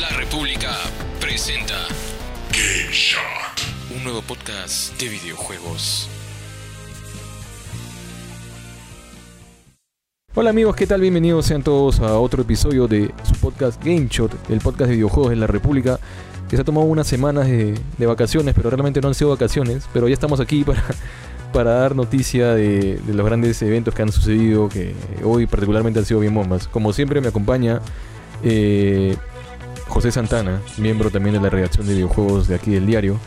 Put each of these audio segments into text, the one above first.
La República presenta Game Shot, un nuevo podcast de videojuegos. Hola amigos, ¿qué tal? Bienvenidos sean todos a otro episodio de su podcast Game Shot, el podcast de videojuegos de la República, que se ha tomado unas semanas de, de vacaciones, pero realmente no han sido vacaciones, pero ya estamos aquí para, para dar noticia de, de los grandes eventos que han sucedido, que hoy particularmente han sido bien bombas. Como siempre me acompaña eh, José Santana, miembro también de la redacción de videojuegos de aquí del diario,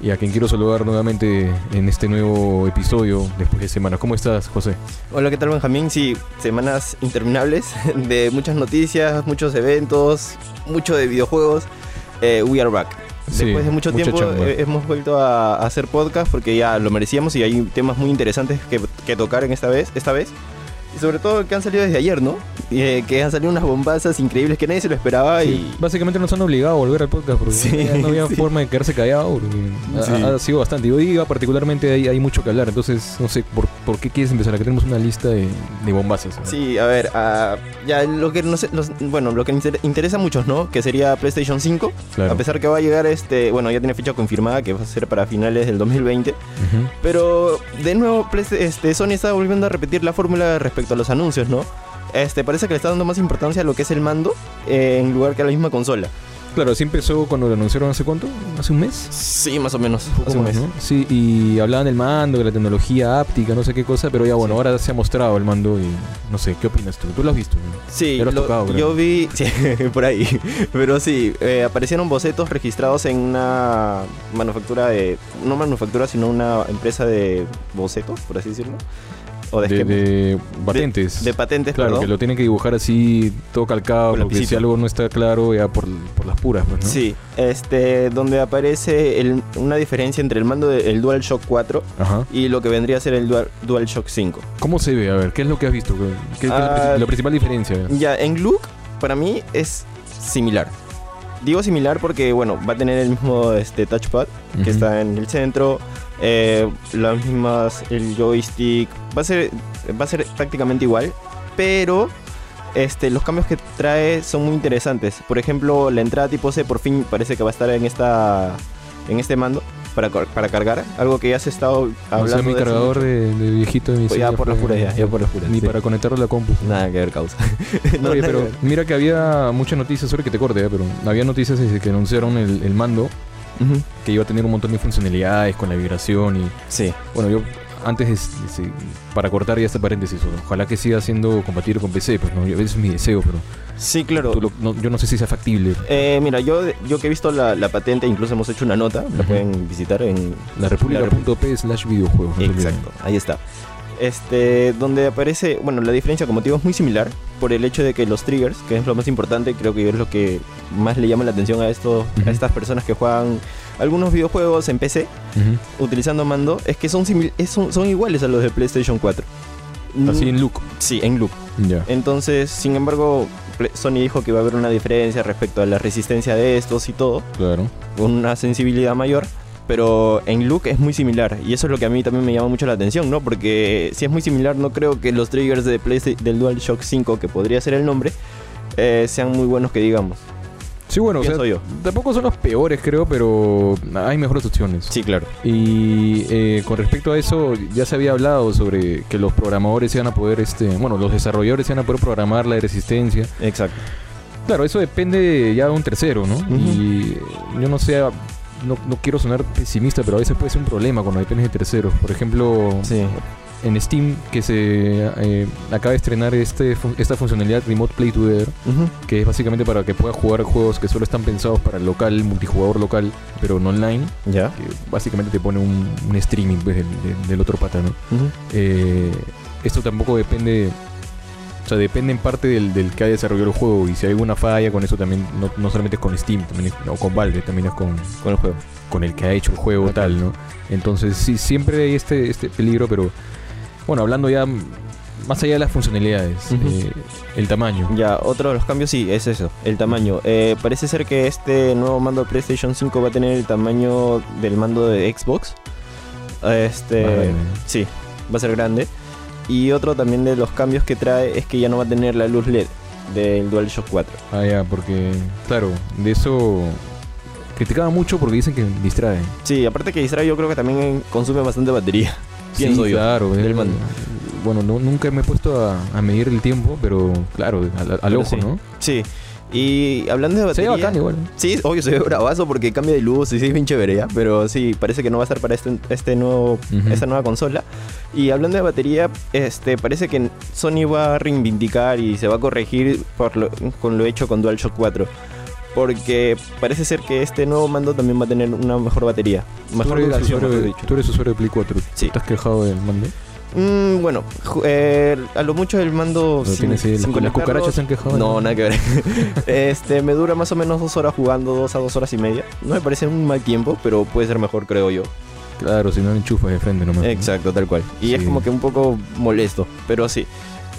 y a quien quiero saludar nuevamente en este nuevo episodio después de semanas. ¿Cómo estás, José? Hola, ¿qué tal Benjamín? Sí, semanas interminables de muchas noticias, muchos eventos, mucho de videojuegos. Eh, we are back. Sí, Después de mucho tiempo chamba. hemos vuelto a, a hacer podcast porque ya lo merecíamos y hay temas muy interesantes que, que tocar en esta vez, esta vez. Y sobre todo que han salido desde ayer, ¿no? Eh, que han salido unas bombazas increíbles que nadie se lo esperaba Sí, y... Básicamente nos han obligado a volver al podcast porque Sí, no había sí. forma de quedarse callado. ha-. Ha, sido bastante. Y hoy día particularmente hay, hay mucho que hablar. Entonces, no sé, ¿por, por qué quieres empezar? Aquí tenemos una lista de, de bombazas. ¿no? Sí, a ver, ah, ya lo que no sé, los- bueno, lo que inter- interesa a muchos, ¿no? Que sería PlayStation 5. Claro. A pesar que va a llegar este, bueno, ya tiene fecha confirmada que va a ser para finales del 2020. Ujú. Pero de nuevo, este, Sony está volviendo a repetir la fórmula respecto a los anuncios, ¿no? Este, parece que le está dando más importancia a lo que es el mando eh, en lugar que a la misma consola. Claro, así empezó cuando lo anunciaron hace cuánto? ¿Hace un mes? Sí, más o menos. Hace un más, mes. ¿no? Sí, y hablaban del mando, de la tecnología áptica, no sé qué cosa, pero ya bueno, Sí. ahora se ha mostrado el mando y no sé, ¿qué opinas tú? ¿Tú lo has visto? no? Sí, lo tocado, creo. yo vi, sí, por ahí, pero sí, eh, aparecieron bocetos registrados en una manufactura de, no manufactura, sino una empresa de bocetos, por así decirlo, o de, De, de patentes. de patentes, Claro, perdón. que lo tienen que dibujar así, todo calcado, Con porque si algo no está claro, ya por, por las puras, pues, ¿no? Sí, este, donde aparece el- una diferencia entre el mando del DualShock 4 Ajá. y lo que vendría a ser el Dual, DualShock 5. ¿Cómo se ve? A ver, ¿qué es lo que has visto? ¿Qué, qué es la, Ah, la principal diferencia? Ya, en look, para mí es similar. Digo similar porque, bueno, va a tener el mismo este, touchpad que Ujú. está en el centro, eh, las mismas, el joystick, va a ser, va a ser prácticamente igual, pero este, los cambios que trae son muy interesantes. Por ejemplo, la entrada tipo C por fin parece que va a estar en esta, en este mando para, para cargar, algo que ya se ha estado O hablando. sea, mi de cargador de, de viejito de mi Pues ya silla por las fue- puras, ya, ya por las puras, Ni sí. para conectarlo a la compu. Nada que ver, causa. No, Oye, nada pero ver. mira que había muchas noticias, sobre que te corte, ¿eh? pero había noticias desde que anunciaron el, el mando, Que iba a tener un montón de funcionalidades con la vibración y... Sí. Bueno, yo antes, de- para cortar ya este paréntesis, ojalá que siga siendo compatible con PC, pues no, ese es mi deseo, pero Sí, claro. tú lo- no- yo no sé si sea factible. Eh, mira, yo, yo que he visto la, la patente, incluso hemos hecho una nota, la Ujú. pueden visitar en... La república.p slash videojuegos. no. Exacto, ahí está. Este, donde aparece, bueno, la diferencia como te digo es muy similar por el hecho de que los triggers, que es lo más importante, creo que es lo que más le llama la atención a estos, a estas personas que juegan algunos videojuegos en PC utilizando mando, es que son, son, son iguales a los de PlayStation 4. Así en look. Sí, en look. Ya. Entonces, sin embargo, Sony dijo que va a haber una diferencia respecto a la resistencia de estos y todo. Claro. una sensibilidad mayor, pero en look es muy similar. Y eso es lo que a mí también me llama mucho la atención, ¿no? Porque si es muy similar, no creo que los triggers de PlayStation, del DualShock 5, que podría ser el nombre, eh, sean muy buenos que digamos. Sí, bueno, o sea, yo. tampoco son los peores, creo, pero hay mejores opciones. Sí, claro. Y eh, con respecto a eso, ya se había hablado sobre que los programadores iban a poder, este, bueno, los desarrolladores iban a poder programar la resistencia. Exacto. Claro, eso depende ya de un tercero, ¿no? Y yo no sé, no, no quiero sonar pesimista, pero a veces puede ser un problema cuando dependes de terceros. Por ejemplo, Sí. en Steam, que se eh, acaba de estrenar este, esta funcionalidad Remote Play Together, Ujú. que es básicamente para que puedas jugar juegos que solo están pensados para el local, multijugador local, pero no online, Ya. que básicamente te pone un, un streaming pues, del, otro pata, ¿no? Eh, esto tampoco depende, o sea, depende en parte del, del que haya desarrollado el juego, y si hay alguna falla con eso también, no, no solamente es con Steam, también es- o con Valve, también es con, Con el juego. con el que ha hecho el juego Ok. tal, ¿no? Entonces sí, siempre hay este, este peligro, pero bueno, hablando ya más allá de las funcionalidades, eh, el tamaño. Ya, otro de los cambios sí, es eso, el tamaño. Eh, parece ser que este nuevo mando de PlayStation 5 va a tener el tamaño del mando de Xbox. Este, sí, va a ser grande. Y otro también de los cambios que trae es que ya no va a tener la luz LED. del DualShock 4. Ah, ya, porque, claro, de eso criticaban mucho porque dicen que distrae. Sí, aparte que distrae yo creo que también consume bastante batería. Pienso sí, yo. claro. del eh, mando. Bueno, no- nunca me he puesto a, a medir el tiempo, pero claro, al, ojo, sí. ¿no? Sí. Y hablando de Se ve batería... bacán igual. Sí, obvio se ve bravazo porque cambia de luz y sí es bien chévere ya, pero sí, parece que no va a estar para este, este nuevo, Ujú. esta nueva consola. Y hablando de batería, este parece que Sony va a reivindicar y se va a corregir por lo- con lo hecho con DualShock 4. Porque parece ser que este nuevo mando también va a tener una mejor batería. Tú Mejor tú eres usuario de Play 4. Sí. ¿Te has quejado del mando? Mm, bueno, eh, a lo mucho el mando ahí, las- cucarachas se han quejado, No, nada que ver. este, me dura más o menos dos horas jugando, dos a dos horas y media. No me parece un mal tiempo, pero puede ser mejor, creo yo. Claro, si no enchufas de frente nomás. ¿no? Exacto, tal cual. Y es como que un poco molesto, pero sí.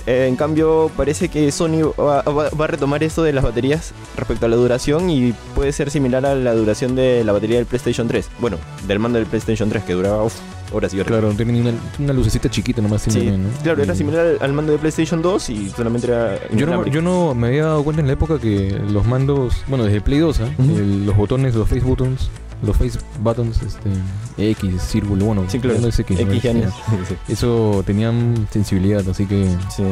Eh, en cambio, parece que Sony va, va- va a retomar esto de las baterías respecto a la duración y puede ser similar a la duración de la batería del PlayStation 3. Bueno, del mando del PlayStation 3 que duraba uf, horas y horas. Claro, una, una lucecita chiquita nomás. Sí, claro, era similar al, al mando de PlayStation 2 y solamente era... Yo no, yo no me había dado cuenta en la época que los mandos, bueno, desde Play 2, ¿ah? El- los botones, los face buttons, los face buttons, este, X, círculo, bueno, Sí, claro. no es X, ¿no? X Es- años. Eso tenían sensibilidad, así que. Sí.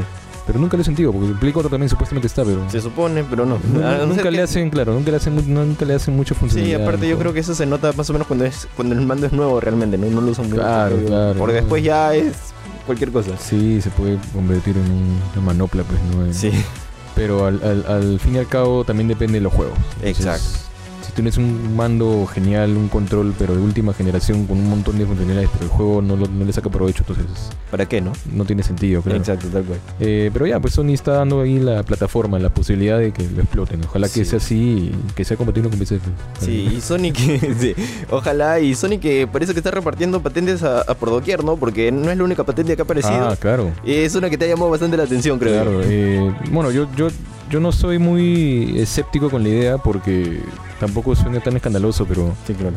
Pero nunca lo he sentido, porque el Play 4 también supuestamente está, pero. Se supone, pero no. no nunca le hacen, claro, nunca le hacen, nunca le hacen mucha Sí, funcionalidad. aparte yo ¿no? creo que eso se nota más o menos cuando es cuando el mando es nuevo realmente, ¿no? No lo usan mucho. Claro, yo. claro. Porque después ya es cualquier cosa. Sí, se puede convertir en un- una manopla, pues, ¿no? Sí. Pero al, al- al fin y al cabo también depende de los juegos. Exacto. Tienes un mando genial, un control, pero de última generación con un montón de funcionalidades, pero el juego no, no le saca provecho, entonces ¿Para qué, no? no tiene sentido, claro. Exacto, tal cual. Eh, pero ya, pues Sony está dando ahí la plataforma, la posibilidad de que lo exploten. Ojalá que Sí. sea así y que sea compatible con PC. Sí, y Sony que. sí, ojalá, y Sony que parece que está repartiendo patentes a, a por doquier, ¿no? Porque no es la única patente que ha aparecido. Ah, claro. Es una que te ha llamado bastante la atención, creo. Claro, eh, bueno, yo, yo, yo no soy muy escéptico con la idea porque tampoco suena tan escandaloso, pero Sí, claro.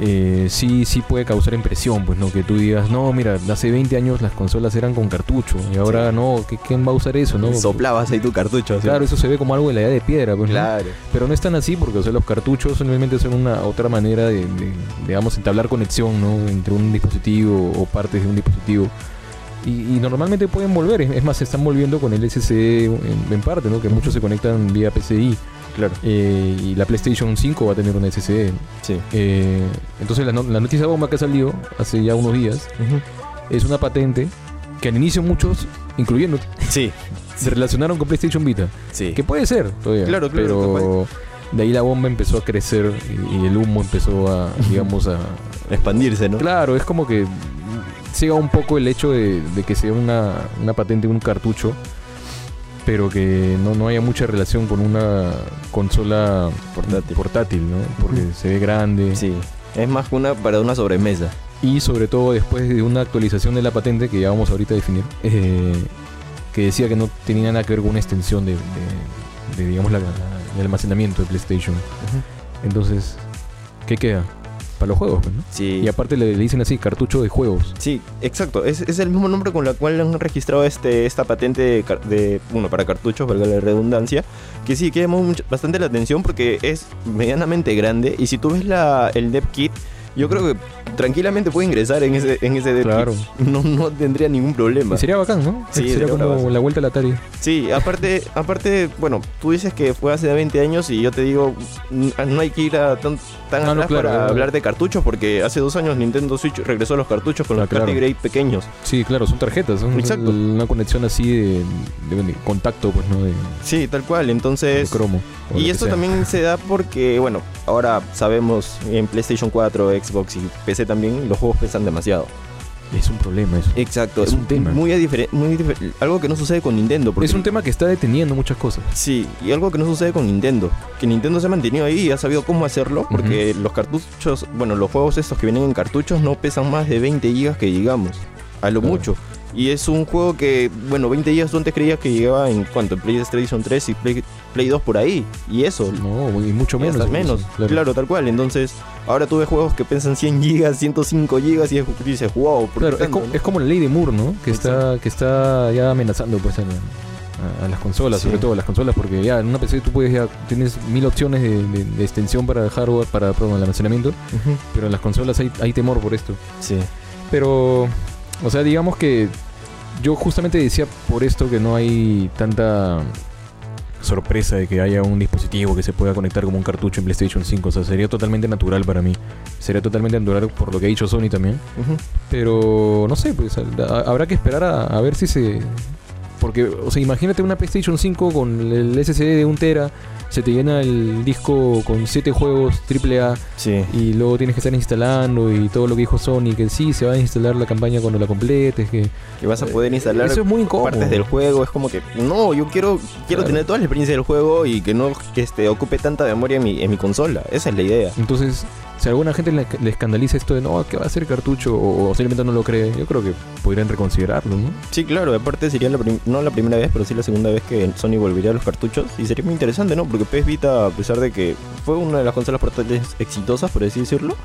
eh, sí, sí puede causar impresión, pues, ¿no? Que tú digas, no, mira, hace 20 años las consolas eran con cartucho y ahora Sí. no, ¿qué- ¿quién va a usar eso, no? Soplabas ahí tu cartucho. Claro, eso se ve como algo de la edad de piedra, pues, ¿no? Claro. Pero no es tan así porque, o sea, los cartuchos simplemente son una otra manera de, de, digamos, entablar conexión, ¿no? Entre un dispositivo o partes de un dispositivo. Y, y normalmente pueden volver, es más, se están volviendo con el SSD en, en parte, ¿no? Que muchos se conectan vía PCI. Claro. eh, y la PlayStation 5 va a tener un SSD. Sí. Eh, entonces la, no- la noticia bomba que ha salido hace ya unos días es una patente que al inicio muchos, incluyendo, Sí. se relacionaron con PlayStation Vita. Sí. Que puede ser todavía. Claro, claro, Pero de ahí la bomba empezó a crecer y, y el humo empezó a, digamos, a... Expandirse, ¿no? Claro, es como que siga un poco el hecho de, de que sea una, una patente, un cartucho, pero que no, no haya mucha relación con una consola Portátil. portátil ¿no? Porque se ve grande. Sí. Es más una para una sobremesa. Y sobre todo después de una actualización de la patente, que ya vamos ahorita a definir, eh, que decía que no tenía nada que ver con una extensión de, de- de, digamos, la, la- el almacenamiento de PlayStation. Entonces, ¿qué queda? Para los juegos, ¿no? Sí. Y aparte le, le dicen así, cartucho de juegos. Sí, exacto. Es, es el mismo nombre con el cual han registrado este, esta patente de, de bueno, para cartuchos, valga la redundancia. Que sí, que llamó mucho- bastante la atención porque es medianamente grande. Y si tú ves la, el dev kit, yo creo que tranquilamente puede ingresar en ese, en ese Claro. No, no tendría ningún problema. Y sería bacán, ¿no? Sí, sería sería como la vuelta al Atari. Sí, aparte, aparte, bueno, tú dices que fue hace 20 años y yo te digo, n- no hay que ir a tan, tan no, atrás claro, para claro. hablar de cartuchos porque hace dos años Nintendo Switch regresó a los cartuchos con Ah, los claro. Carty Grade pequeños. Sí, claro, son tarjetas, son Exacto. una conexión así de, de- de contacto, pues, ¿no? De, Sí, tal cual. Entonces, cromo. y esto también se da porque, bueno, ahora sabemos en PlayStation 4, Xbox y PC también los juegos pesan demasiado. Es un problema eso. Exacto, Es un tema. Muy, muy difer- algo que no sucede con Nintendo. Porque Es un tema que está deteniendo muchas cosas. Sí, y algo que no sucede con Nintendo. Que Nintendo se ha mantenido ahí y ha sabido cómo hacerlo. Porque los cartuchos, bueno, los juegos estos que vienen en cartuchos no pesan más de 20 gigas que digamos. A lo Claro. mucho. Y es un juego que, bueno, 20 gigas tú antes creías que llegaba en cuanto, en PlayStation 3 y Play, Play 2 por ahí. Y eso, No, y mucho menos. hasta menos. Claro. tal cual. Entonces, ahora tú ves juegos que pesan 100 gigas, 105 gigas y es- dices, wow, ¿por qué Claro, es, tanto, co- no?". es como la ley de Moore, ¿no? Que está, que está ya amenazando pues a a, las consolas, sobre todo a las consolas, porque ya en una PC tú puedes ya tienes mil opciones de, extensión para el hardware, para perdón, el almacenamiento, pero en las consolas hay, hay temor por esto. Sí. Pero, o sea, digamos que yo justamente decía por esto que no hay tanta sorpresa de que haya un dispositivo que se pueda conectar como un cartucho en PlayStation 5. O sea, sería totalmente natural para mí. Sería totalmente natural por lo que ha dicho Sony también. Pero no sé, pues habrá que esperar a, ver si se. Porque, o sea, imagínate una PlayStation 5 con el SSD de 1 tera se te llena el disco con 7 juegos AAA sí. y luego tienes que estar instalando y todo lo que dijo Sony, que sí, se va a instalar la campaña cuando la completes, que, que vas a poder instalar eso es muy partes del juego, es como que no, yo quiero quiero tener toda la experiencia del juego y que no este, ocupe tanta memoria en mi, en mi consola, esa es la idea. Entonces, si alguna gente le, escandaliza esto de no, que va a ser cartucho o, simplemente no lo cree, yo creo que podrían reconsiderarlo, ¿no? Sí, claro, aparte sería la no la primera vez, pero sí la segunda vez que Sony volvería a los cartuchos y sería muy interesante, ¿no? Porque PS Vita, a pesar de que fue una de las consolas portátiles exitosas, por así decirlo,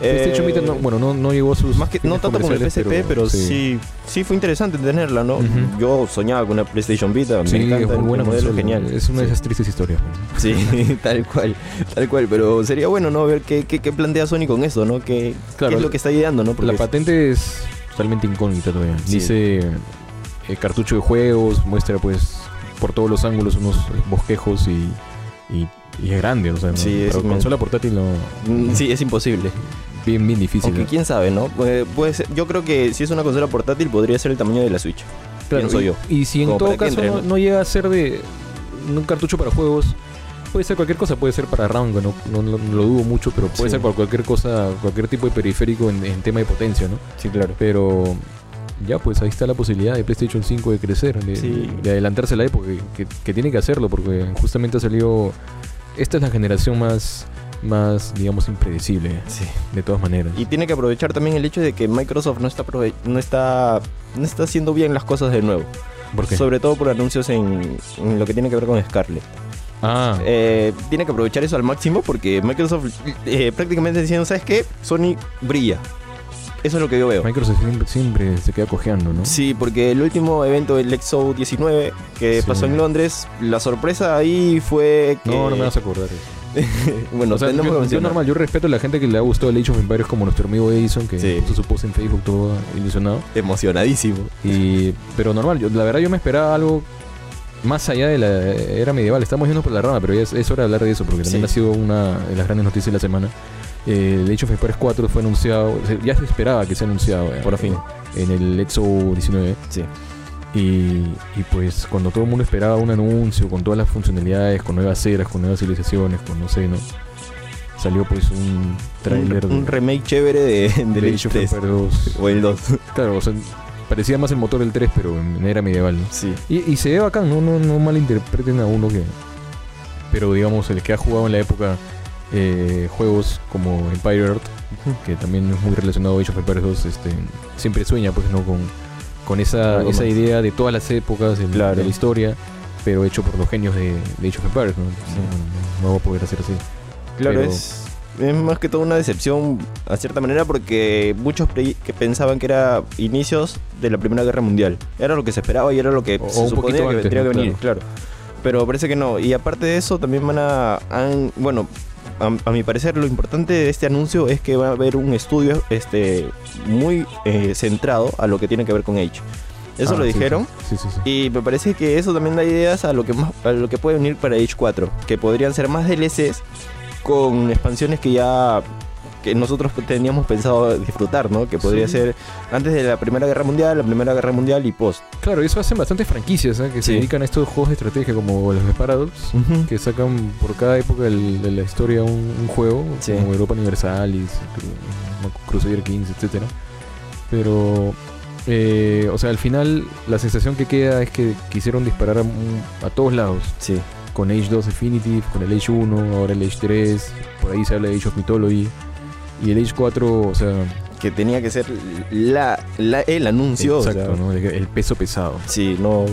PlayStation Vita no, bueno, no, no llegó a sus. Más que, no tanto como el PSP, pero, sí. sí. fue interesante tenerla, ¿no? Yo soñaba con una PlayStation Vita, me encanta, es muy buena modelo, genial. Es una de esas tristes historias. Sí, tal cual, tal cual. Pero sería bueno, ¿no? Ver qué, qué, qué plantea Sony con eso, ¿no? ¿Qué, qué es lo que está ideando, ¿no? la patente es totalmente incógnita todavía. Dice eh, cartucho de juegos, muestra pues por todos los ángulos unos bosquejos y, y y es grande, o sea, sí, es consola portátil no. Mm, sí, es imposible. Bien, bien difícil. Aunque quién sabe, ¿no? Puede, ser, yo creo que si es una consola portátil podría ser el tamaño de la Switch. Claro, pienso yo. Y si en todo caso no, llega a ser de un cartucho para juegos, puede ser cualquier cosa, puede ser para rango, no, no, lo dudo mucho, pero puede ser para cualquier cosa, cualquier tipo de periférico en, tema de potencia, ¿no? Sí, claro. Pero ya pues ahí está la posibilidad de PlayStation 5 de crecer, de, adelantarse la época, que, que, tiene que hacerlo, porque justamente ha salido esta es la generación más, más digamos, impredecible. Sí. De todas maneras. Y tiene que aprovechar también el hecho de que Microsoft no está, no está, no está haciendo bien las cosas de nuevo. ¿Por qué? Sobre todo por anuncios en, lo que tiene que ver con Scarlett. Ah. Eh, tiene que aprovechar eso al máximo porque Microsoft eh, prácticamente diciendo, ¿sabes qué? Sony brilla. Eso es lo que yo veo. Microsoft siempre, se queda cojeando, ¿no? Sí, porque el último evento, el Exo 19, que pasó en Londres, la sorpresa ahí fue que... No, no me vas a acordar bueno, o sea, yo, normal, yo respeto a la gente que le ha gustado el Age of Empires como nuestro amigo Edison, que puso su post en Facebook todo ilusionado. Emocionadísimo. Y, pero normal, yo, la verdad yo me esperaba algo más allá de la era medieval. Estamos yendo por la rama, pero ya es, hora de hablar de eso, porque también ha sido una de las grandes noticias de la semana. Eh, el Age of Empires 4 fue anunciado, ya se esperaba que sea anunciado, eh, por fin, en el Exo 19. Sí. Y, pues cuando todo el mundo esperaba un anuncio con todas las funcionalidades, con nuevas eras, con nuevas civilizaciones, con no sé, ¿no? Salió pues un trailer. Un, remake chévere de, de, Age of Empires 2. O el 2. Claro, o sea, parecía más el motor del 3, pero en era medieval, ¿no? Sí. Y, y se ve bacán, ¿no? No, no malinterpreten a uno que. Pero digamos, el que ha jugado en la época eh, juegos como Empire Earth, que también es muy relacionado a Age of Empires 2, este, siempre sueña pues no con, con esa, esa idea de todas las épocas de, la historia, pero hecho por los genios de, Age of Empires, ¿no? no, va a poder hacer así. Claro, es, es más que todo una decepción a cierta manera porque muchos que pensaban que era inicios de la Primera Guerra Mundial. Era lo que se esperaba y era lo que se suponía que tendría que venir, claro. Pero parece que no. Y aparte de eso, también van a. bueno, a, mi parecer, lo importante de este anuncio es que va a haber un estudio este, muy eh, centrado a lo que tiene que ver con Age. Eso ah, lo dijeron. y me parece que eso también da ideas a lo que más, a lo que puede venir para Age 4. Que podrían ser más DLCs con expansiones que ya que nosotros teníamos pensado disfrutar, ¿no? Que podría ser antes de la Primera Guerra Mundial, la Primera Guerra Mundial y post. Claro, eso hacen bastantes franquicias ¿eh? que se dedican a estos juegos de estrategia como los de Paradox, que sacan por cada época de la historia un, juego, como Europa Universalis, Crusader Kings, etcétera. Pero eh, o sea, al final la sensación que queda es que quisieron disparar a, todos lados. Sí. Con Age 2 Definitive, con el Age 1, ahora el Age 3, por ahí se habla de Age of Mythology. Y el Age 4, o sea... Que tenía que ser la, el anuncio. Exacto, ¿no? El peso pesado. Sí, no,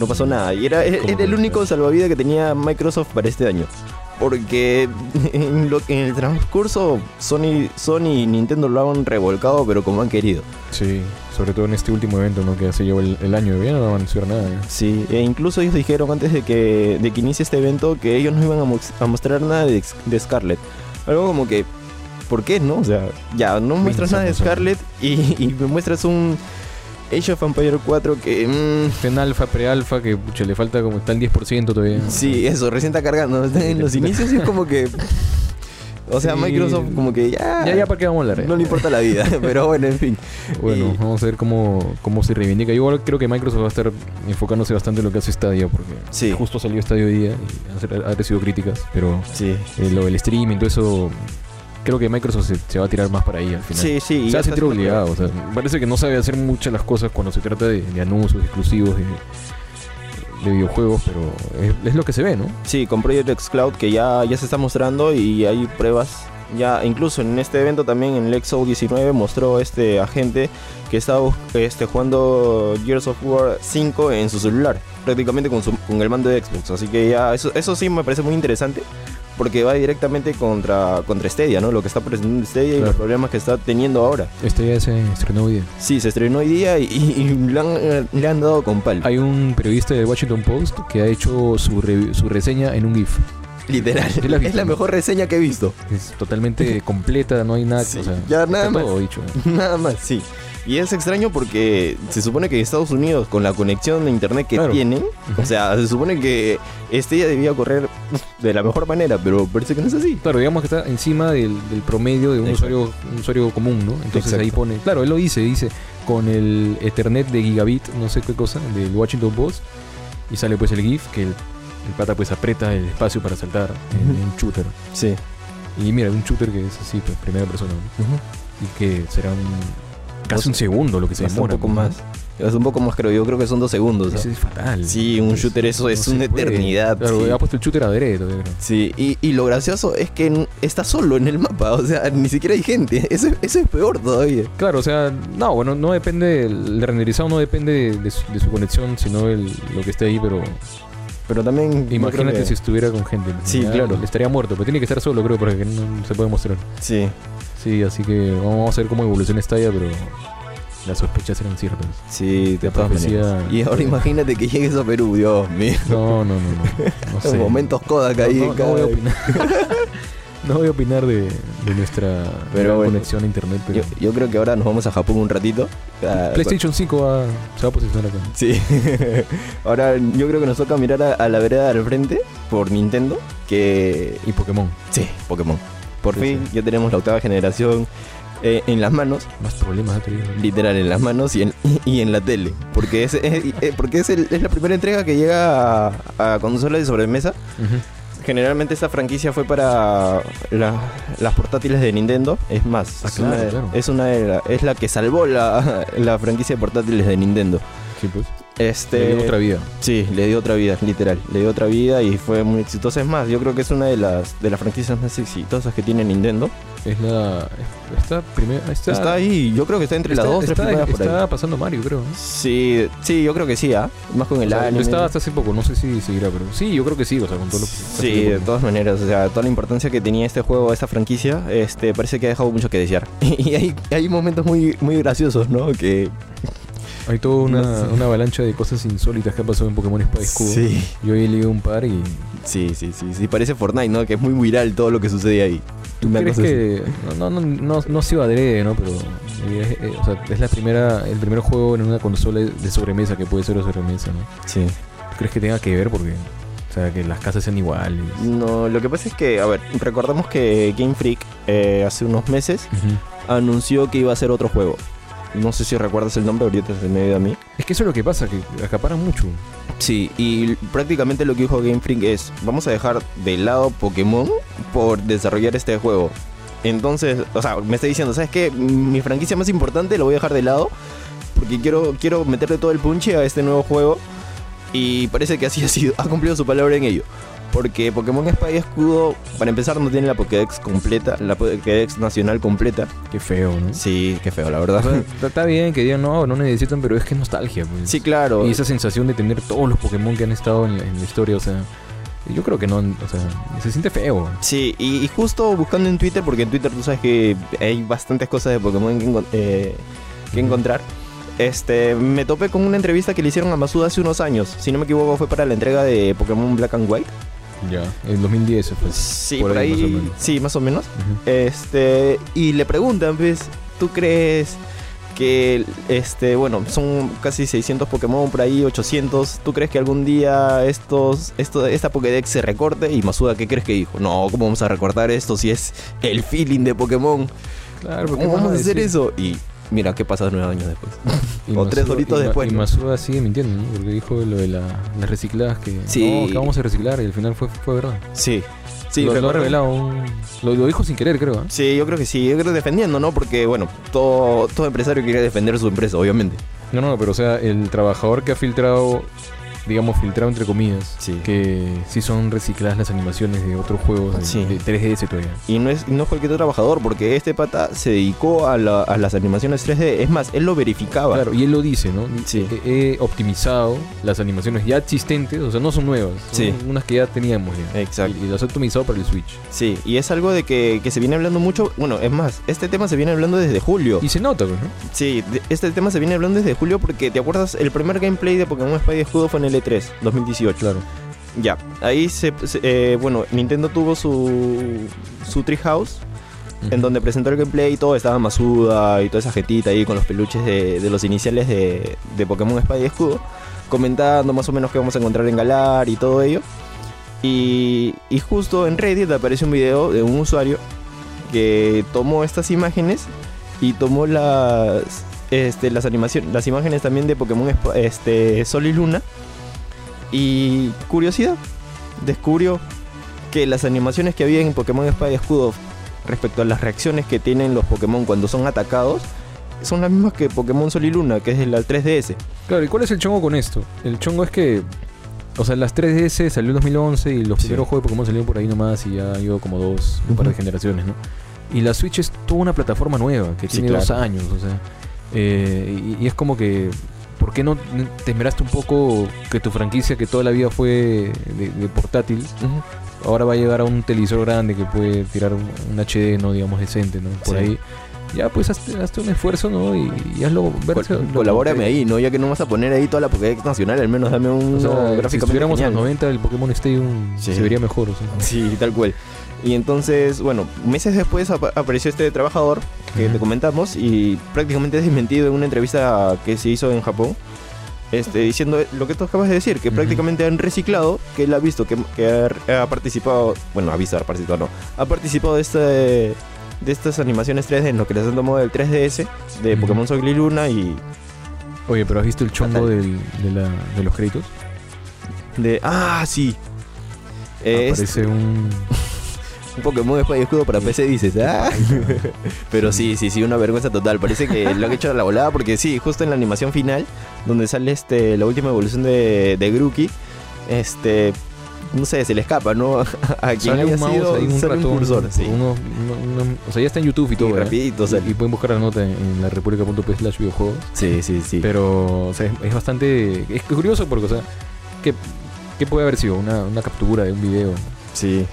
no pasó nada. Y era, el único salvavidas que tenía Microsoft para este año. porque en, lo, en el transcurso Sony, Sony y Nintendo lo han revolcado, pero como han querido. Sí, sobre todo en este último evento, ¿no? Que se llevó el, el año de bien, no van a anunciar nada. ¿eh? Sí, e incluso ellos dijeron antes de que, de que inicie este evento que ellos no iban a, mo- a mostrar nada de, de Scarlett. Algo como que, ¿por qué no? O sea, ya, no muestras nada de Scarlett y, y me muestras un Age of Empire 4 que... mm, Está en alfa, pre-alfa, que pucha, le falta como está el 10% todavía. Sí, eso, recién está cargando. Está en los inicios es como que. O sea, Sí. Microsoft como que ya. Ya, ya, ¿para qué vamos a hablar? No le importa la vida. Pero bueno, en fin. Bueno, Y- vamos a ver cómo, cómo se reivindica. Yo igual creo que Microsoft va a estar enfocándose bastante en lo que hace Stadia, porque Sí. justo salió Stadia hoy día y han- ha recibido críticas, pero Sí. eh, lo del streaming, todo eso, creo que Microsoft se, se va a tirar más para ahí al final. Sí, sí. se va a sentir obligado, o sea, parece que no sabe hacer muchas las cosas cuando se trata de, de anuncios exclusivos de, de videojuegos, pero es, es lo que se ve, ¿no? Sí, con Project X Cloud que ya, ya se está mostrando y hay pruebas. Ya, incluso en este evento también en el XO 19 mostró este agente que estaba este, jugando Gears of War 5 en su celular, prácticamente con, su- con el mando de Xbox. Así que ya, eso, eso sí me parece muy interesante porque va directamente contra, contra Stadia, ¿no? Lo que está presentando Stadia y los problemas que está teniendo ahora. Ya se estrenó hoy día. Sí, se estrenó hoy día y, y- y le, han, le han dado con palo. Hay un periodista del Washington Post que ha hecho su, re- su reseña en un GIF. Literal. ¿Sí la has Es la mejor reseña que he visto. Es totalmente completa, no hay nada. Sí, o sea, ya nada más. todo dicho. Nada más, sí. Y es extraño porque se supone que Estados Unidos, con la conexión de internet que Claro. tienen, o sea, se supone que este ya debía correr de la mejor manera, pero parece que no es así. Claro, digamos que está encima del, del promedio de un Exacto. usuario, un usuario común, ¿no? Entonces Exacto. ahí pone. Claro, él lo dice, dice con el Ethernet de gigabit, no sé qué cosa, del Washington Post, y sale pues el GIF que el, el pata pues aprieta el espacio para saltar en un shooter. Sí. Y mira, un shooter que es así, pues primera persona, ¿no? Y que será un. Casi un segundo lo que se demora. un poco pues, más. Es un poco más, creo yo, creo que son dos segundos. Eso ¿no? es fatal. Sí, un shooter, eso es una eternidad, Claro, ha puesto el shooter adrede. Sí, y, y lo gracioso es que está solo en el mapa, o sea, ni siquiera hay gente. Eso, es- eso es peor todavía. Claro, o sea, no, bueno, no depende, el renderizado no depende de, su, de su conexión, sino el, lo que esté ahí, pero Pero también. imagínate que- si estuviera con gente. Sí, Ya claro. Estaría muerto, pero tiene que estar solo, creo, porque no se puede mostrar. Sí. Sí, así que vamos a ver cómo evoluciona esta ya, pero las sospechas eran ciertas. Sí, todas profecía-. Y ahora imagínate que llegues a Perú, Dios mío. No, no, no, no. No sé. Momentos Kodak ahí. No, no, voy a opinar. no voy a opinar de, de nuestra Pero gran bueno. conexión a internet, pero Yo, yo creo que ahora nos vamos a Japón un ratito. Ah, PlayStation 5 va, se va a posicionar acá. Sí. ahora yo creo que nos toca mirar a, a la vereda del frente por Nintendo. Que. Y Pokémon. Sí, Pokémon. Por Sí, fin sí. ya tenemos la octava generación eh, en las manos. Más problemas. Literal, en las manos y en, y en la tele. Porque es, es- eh, porque es, el- es la primera entrega que llega a, a consolas de sobremesa. Ujú. Generalmente esta franquicia fue para la- las portátiles de Nintendo. Es más, Ah, es, claro, una, de- claro. es una de la, es la que salvó la, la franquicia de portátiles de Nintendo. Sí, pues. Este, Le dio otra vida. Sí, le dio otra vida, literal. Le dio otra vida y fue muy exitosa. Es más, yo creo que es una de las de las franquicias más exitosas que tiene Nintendo. Es la. Está primera. Está, Está, ahí, yo creo que está entre está- las dos, tres está- primeras por ahí. está pasando Mario, creo. Sí, sí, yo creo que sí, ¿ah? Más con el O sea, anime. estaba hasta hace poco, no sé si seguirá, pero sí, yo creo que sí, o sea, con todo lo que. Sí, de todas maneras, o sea, toda la importancia que tenía este juego, esta franquicia, este, parece que ha dejado mucho que desear. Y hay, hay momentos muy, muy graciosos, ¿no? Que Hay toda una, No sé. una avalancha de cosas insólitas que ha pasado en Pokémon Espada y Escudo. Sí. Yo he leído un par y. sí, sí, sí, sí, parece Fortnite, ¿no? Que es muy viral todo lo que sucede ahí. ¿Tú Una crees cosa que.? No, no, no, no, no ha sido adrede, ¿no? Pero. eh, eh, o sea, es la primera, el primer juego en una consola de sobremesa que puede ser de sobremesa, ¿no? Sí. ¿Tú crees que tenga que ver? Porque. O sea, que las casas sean iguales. No, lo que pasa es que, a ver, recordamos que Game Freak eh, hace unos meses Ujú. anunció que iba a hacer otro juego. No sé si recuerdas el nombre, ahorita se me dio a mí. Es que eso es lo que pasa, que acaparan mucho. Sí, y prácticamente lo que dijo Game Freak es, vamos a dejar de lado Pokémon por desarrollar este juego. Entonces, o sea, me está diciendo, ¿sabes qué? Mi franquicia más importante lo voy a dejar de lado porque quiero, quiero meterle todo el punche a este nuevo juego. Y parece que así ha sido, ha cumplido su palabra en ello. Porque Pokémon Espada y Escudo, para empezar, no tiene la Pokédex completa, la Pokédex nacional completa. Qué feo, ¿no? Sí, qué feo, la verdad. está- está bien que digan, no, no necesitan, pero es que es nostalgia. Pues. Sí, claro. Y esa sensación de tener todos los Pokémon que han estado en la, en la historia, o sea, Yo creo que no, o sea, se siente feo. Sí, y, justo buscando en Twitter, porque en Twitter tú sabes que hay bastantes cosas de Pokémon que, eh, que encontrar. Este, me topé con una entrevista que le hicieron a Masuda hace unos años. Si no me equivoco, fue para la entrega de Pokémon Black and White. Ya, en 2010 fue. Sí, por, ahí, más o menos. sí, más o menos. Este, y le preguntan, pues, ¿tú crees que este, bueno, son casi 600 Pokémon por ahí, 800. ¿Tú crees que algún día estos, esto, esta Pokédex se recorte? Y Masuda, ¿qué crees que dijo? No, ¿cómo vamos a recortar esto si es el feeling de Pokémon? Claro, ¿cómo vamos a hacer eso? Y mira qué pasa nueve años después. o tres horitos después. Y Masuda sigue mintiendo, ¿no? Porque dijo lo de la, las recicladas que, sí. que vamos a reciclar y al final fue, fue verdad. Sí, Sí, lo, ha revelado. Lo, dijo sin querer, creo. ¿eh? Sí, yo creo que sí. Yo creo defendiendo, ¿no? Porque, bueno, todo, todo empresario quiere defender su empresa, obviamente. No, no, pero o sea, el trabajador que ha filtrado digamos, filtrado entre comillas, que sí son recicladas las animaciones de otros juegos de, 3DS todavía. Y no es no cualquier trabajador, porque este pata se dedicó a, las animaciones 3D. Es más, él lo verificaba. Claro, y él lo dice, ¿no? Sí. He optimizado las animaciones ya existentes, o sea, no son nuevas, son unas que ya teníamos ya. Exacto. Y, las he optimizado para el Switch. Sí, y es algo de que, se viene hablando mucho. Bueno, es más, este tema se viene hablando desde julio. Y se nota, pues, ¿no? Sí, este tema se viene hablando desde julio porque, ¿te acuerdas? El primer gameplay de Pokémon Espada y Escudo fue en el E3, 2018. Claro. Ya, ahí se, eh, bueno, Nintendo tuvo su, su Treehouse, en donde presentó el gameplay y todo, estaba Masuda y toda esa jetita ahí con los peluches de, los iniciales de, de, Pokémon Espada y Escudo, comentando más o menos qué vamos a encontrar en Galar y todo ello. Y, y justo en Reddit aparece un video de un usuario que tomó estas imágenes y tomó las, este, las animaciones, las imágenes también de Pokémon este, Sol y Luna y curiosidad, descubrió que las animaciones que había en Pokémon Espada y Escudo respecto a las reacciones que tienen los Pokémon cuando son atacados son las mismas que Pokémon Sol y Luna, que es el 3DS. Claro, ¿y cuál es el chongo con esto? El chongo es que, o sea, las 3DS salió en 2011 y los primeros juegos de Pokémon salieron por ahí nomás y ya ha ido como dos, un par de generaciones, ¿no? Y la Switch es toda una plataforma nueva que tiene dos años, o sea, eh, y, es como que ¿por qué no te un poco que tu franquicia, que toda la vida fue de, portátil, ahora va a llegar a un televisor grande que puede tirar un, HD, no digamos, decente, ¿no? Por ahí. Ya, pues hazte, un esfuerzo, ¿no? Y, hazlo. colabórame ahí, ¿no? Ya que no vas a poner ahí toda la Pokédex nacional, al menos dame un gráfico. Si estuviéramos los 90, el Pokémon Stadium se vería mejor, o sea. Sí, tal cual. Y entonces, bueno, meses después apareció este trabajador que te comentamos y prácticamente desmentido en una entrevista que se hizo en Japón. Este, diciendo lo que tú acabas de decir, que prácticamente han reciclado, que él ha visto que, ha, participado, bueno, ha visto, ha participado, no, ha participado de, este, de estas animaciones 3D en lo que les han tomado del 3DS, de Pokémon Sol y Luna y... Oye, pero ¿has visto el chongo del, de, de, los créditos? De... Ah, sí. Aparece un... un Pokémon de espada y escudo para PC dices, ¿ah? Pero sí, sí, sí, una vergüenza total. Parece que lo han hecho a la volada porque sí, justo en la animación final, donde sale este la última evolución de, de Grookey, este no sé, se le escapa, ¿no? A quien haya sido un, ratón, cursor, sí. o sea, ya está en YouTube y todo. Y, rapidito, y, pueden buscar la nota en, la república.p slash videojuegos. Sí, sí, sí. Pero, o sea, es, bastante... Es curioso porque, o sea, ¿qué, qué puede haber sido? Una, una captura de un video. Sí.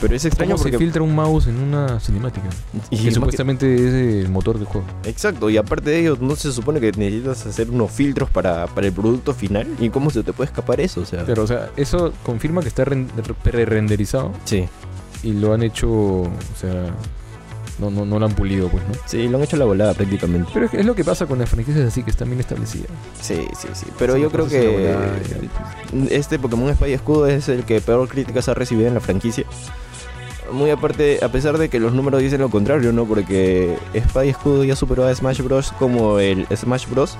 Pero es extraño porque se filtra un mouse en una cinemática. Y que supuestamente es el motor del juego. Exacto, y aparte de ello, ¿no se supone que necesitas hacer unos filtros para, el producto final? ¿Y cómo se te puede escapar eso? O sea, pero, o sea, eso confirma que está pre-renderizado. Sí. Y lo han hecho, o sea, no, no, no lo han pulido, pues, ¿no? Sí, lo han hecho a la volada prácticamente. Pero es, lo que pasa con las franquicias así, que están bien establecidas. Sí, sí, sí. Pero yo creo que este Pokémon Espada y Escudo es el que peor críticas ha recibido en la franquicia muy aparte, a pesar de que los números dicen lo contrario, ¿no? Porque Espada y Escudo ya superó a Smash Bros. como el Smash Bros.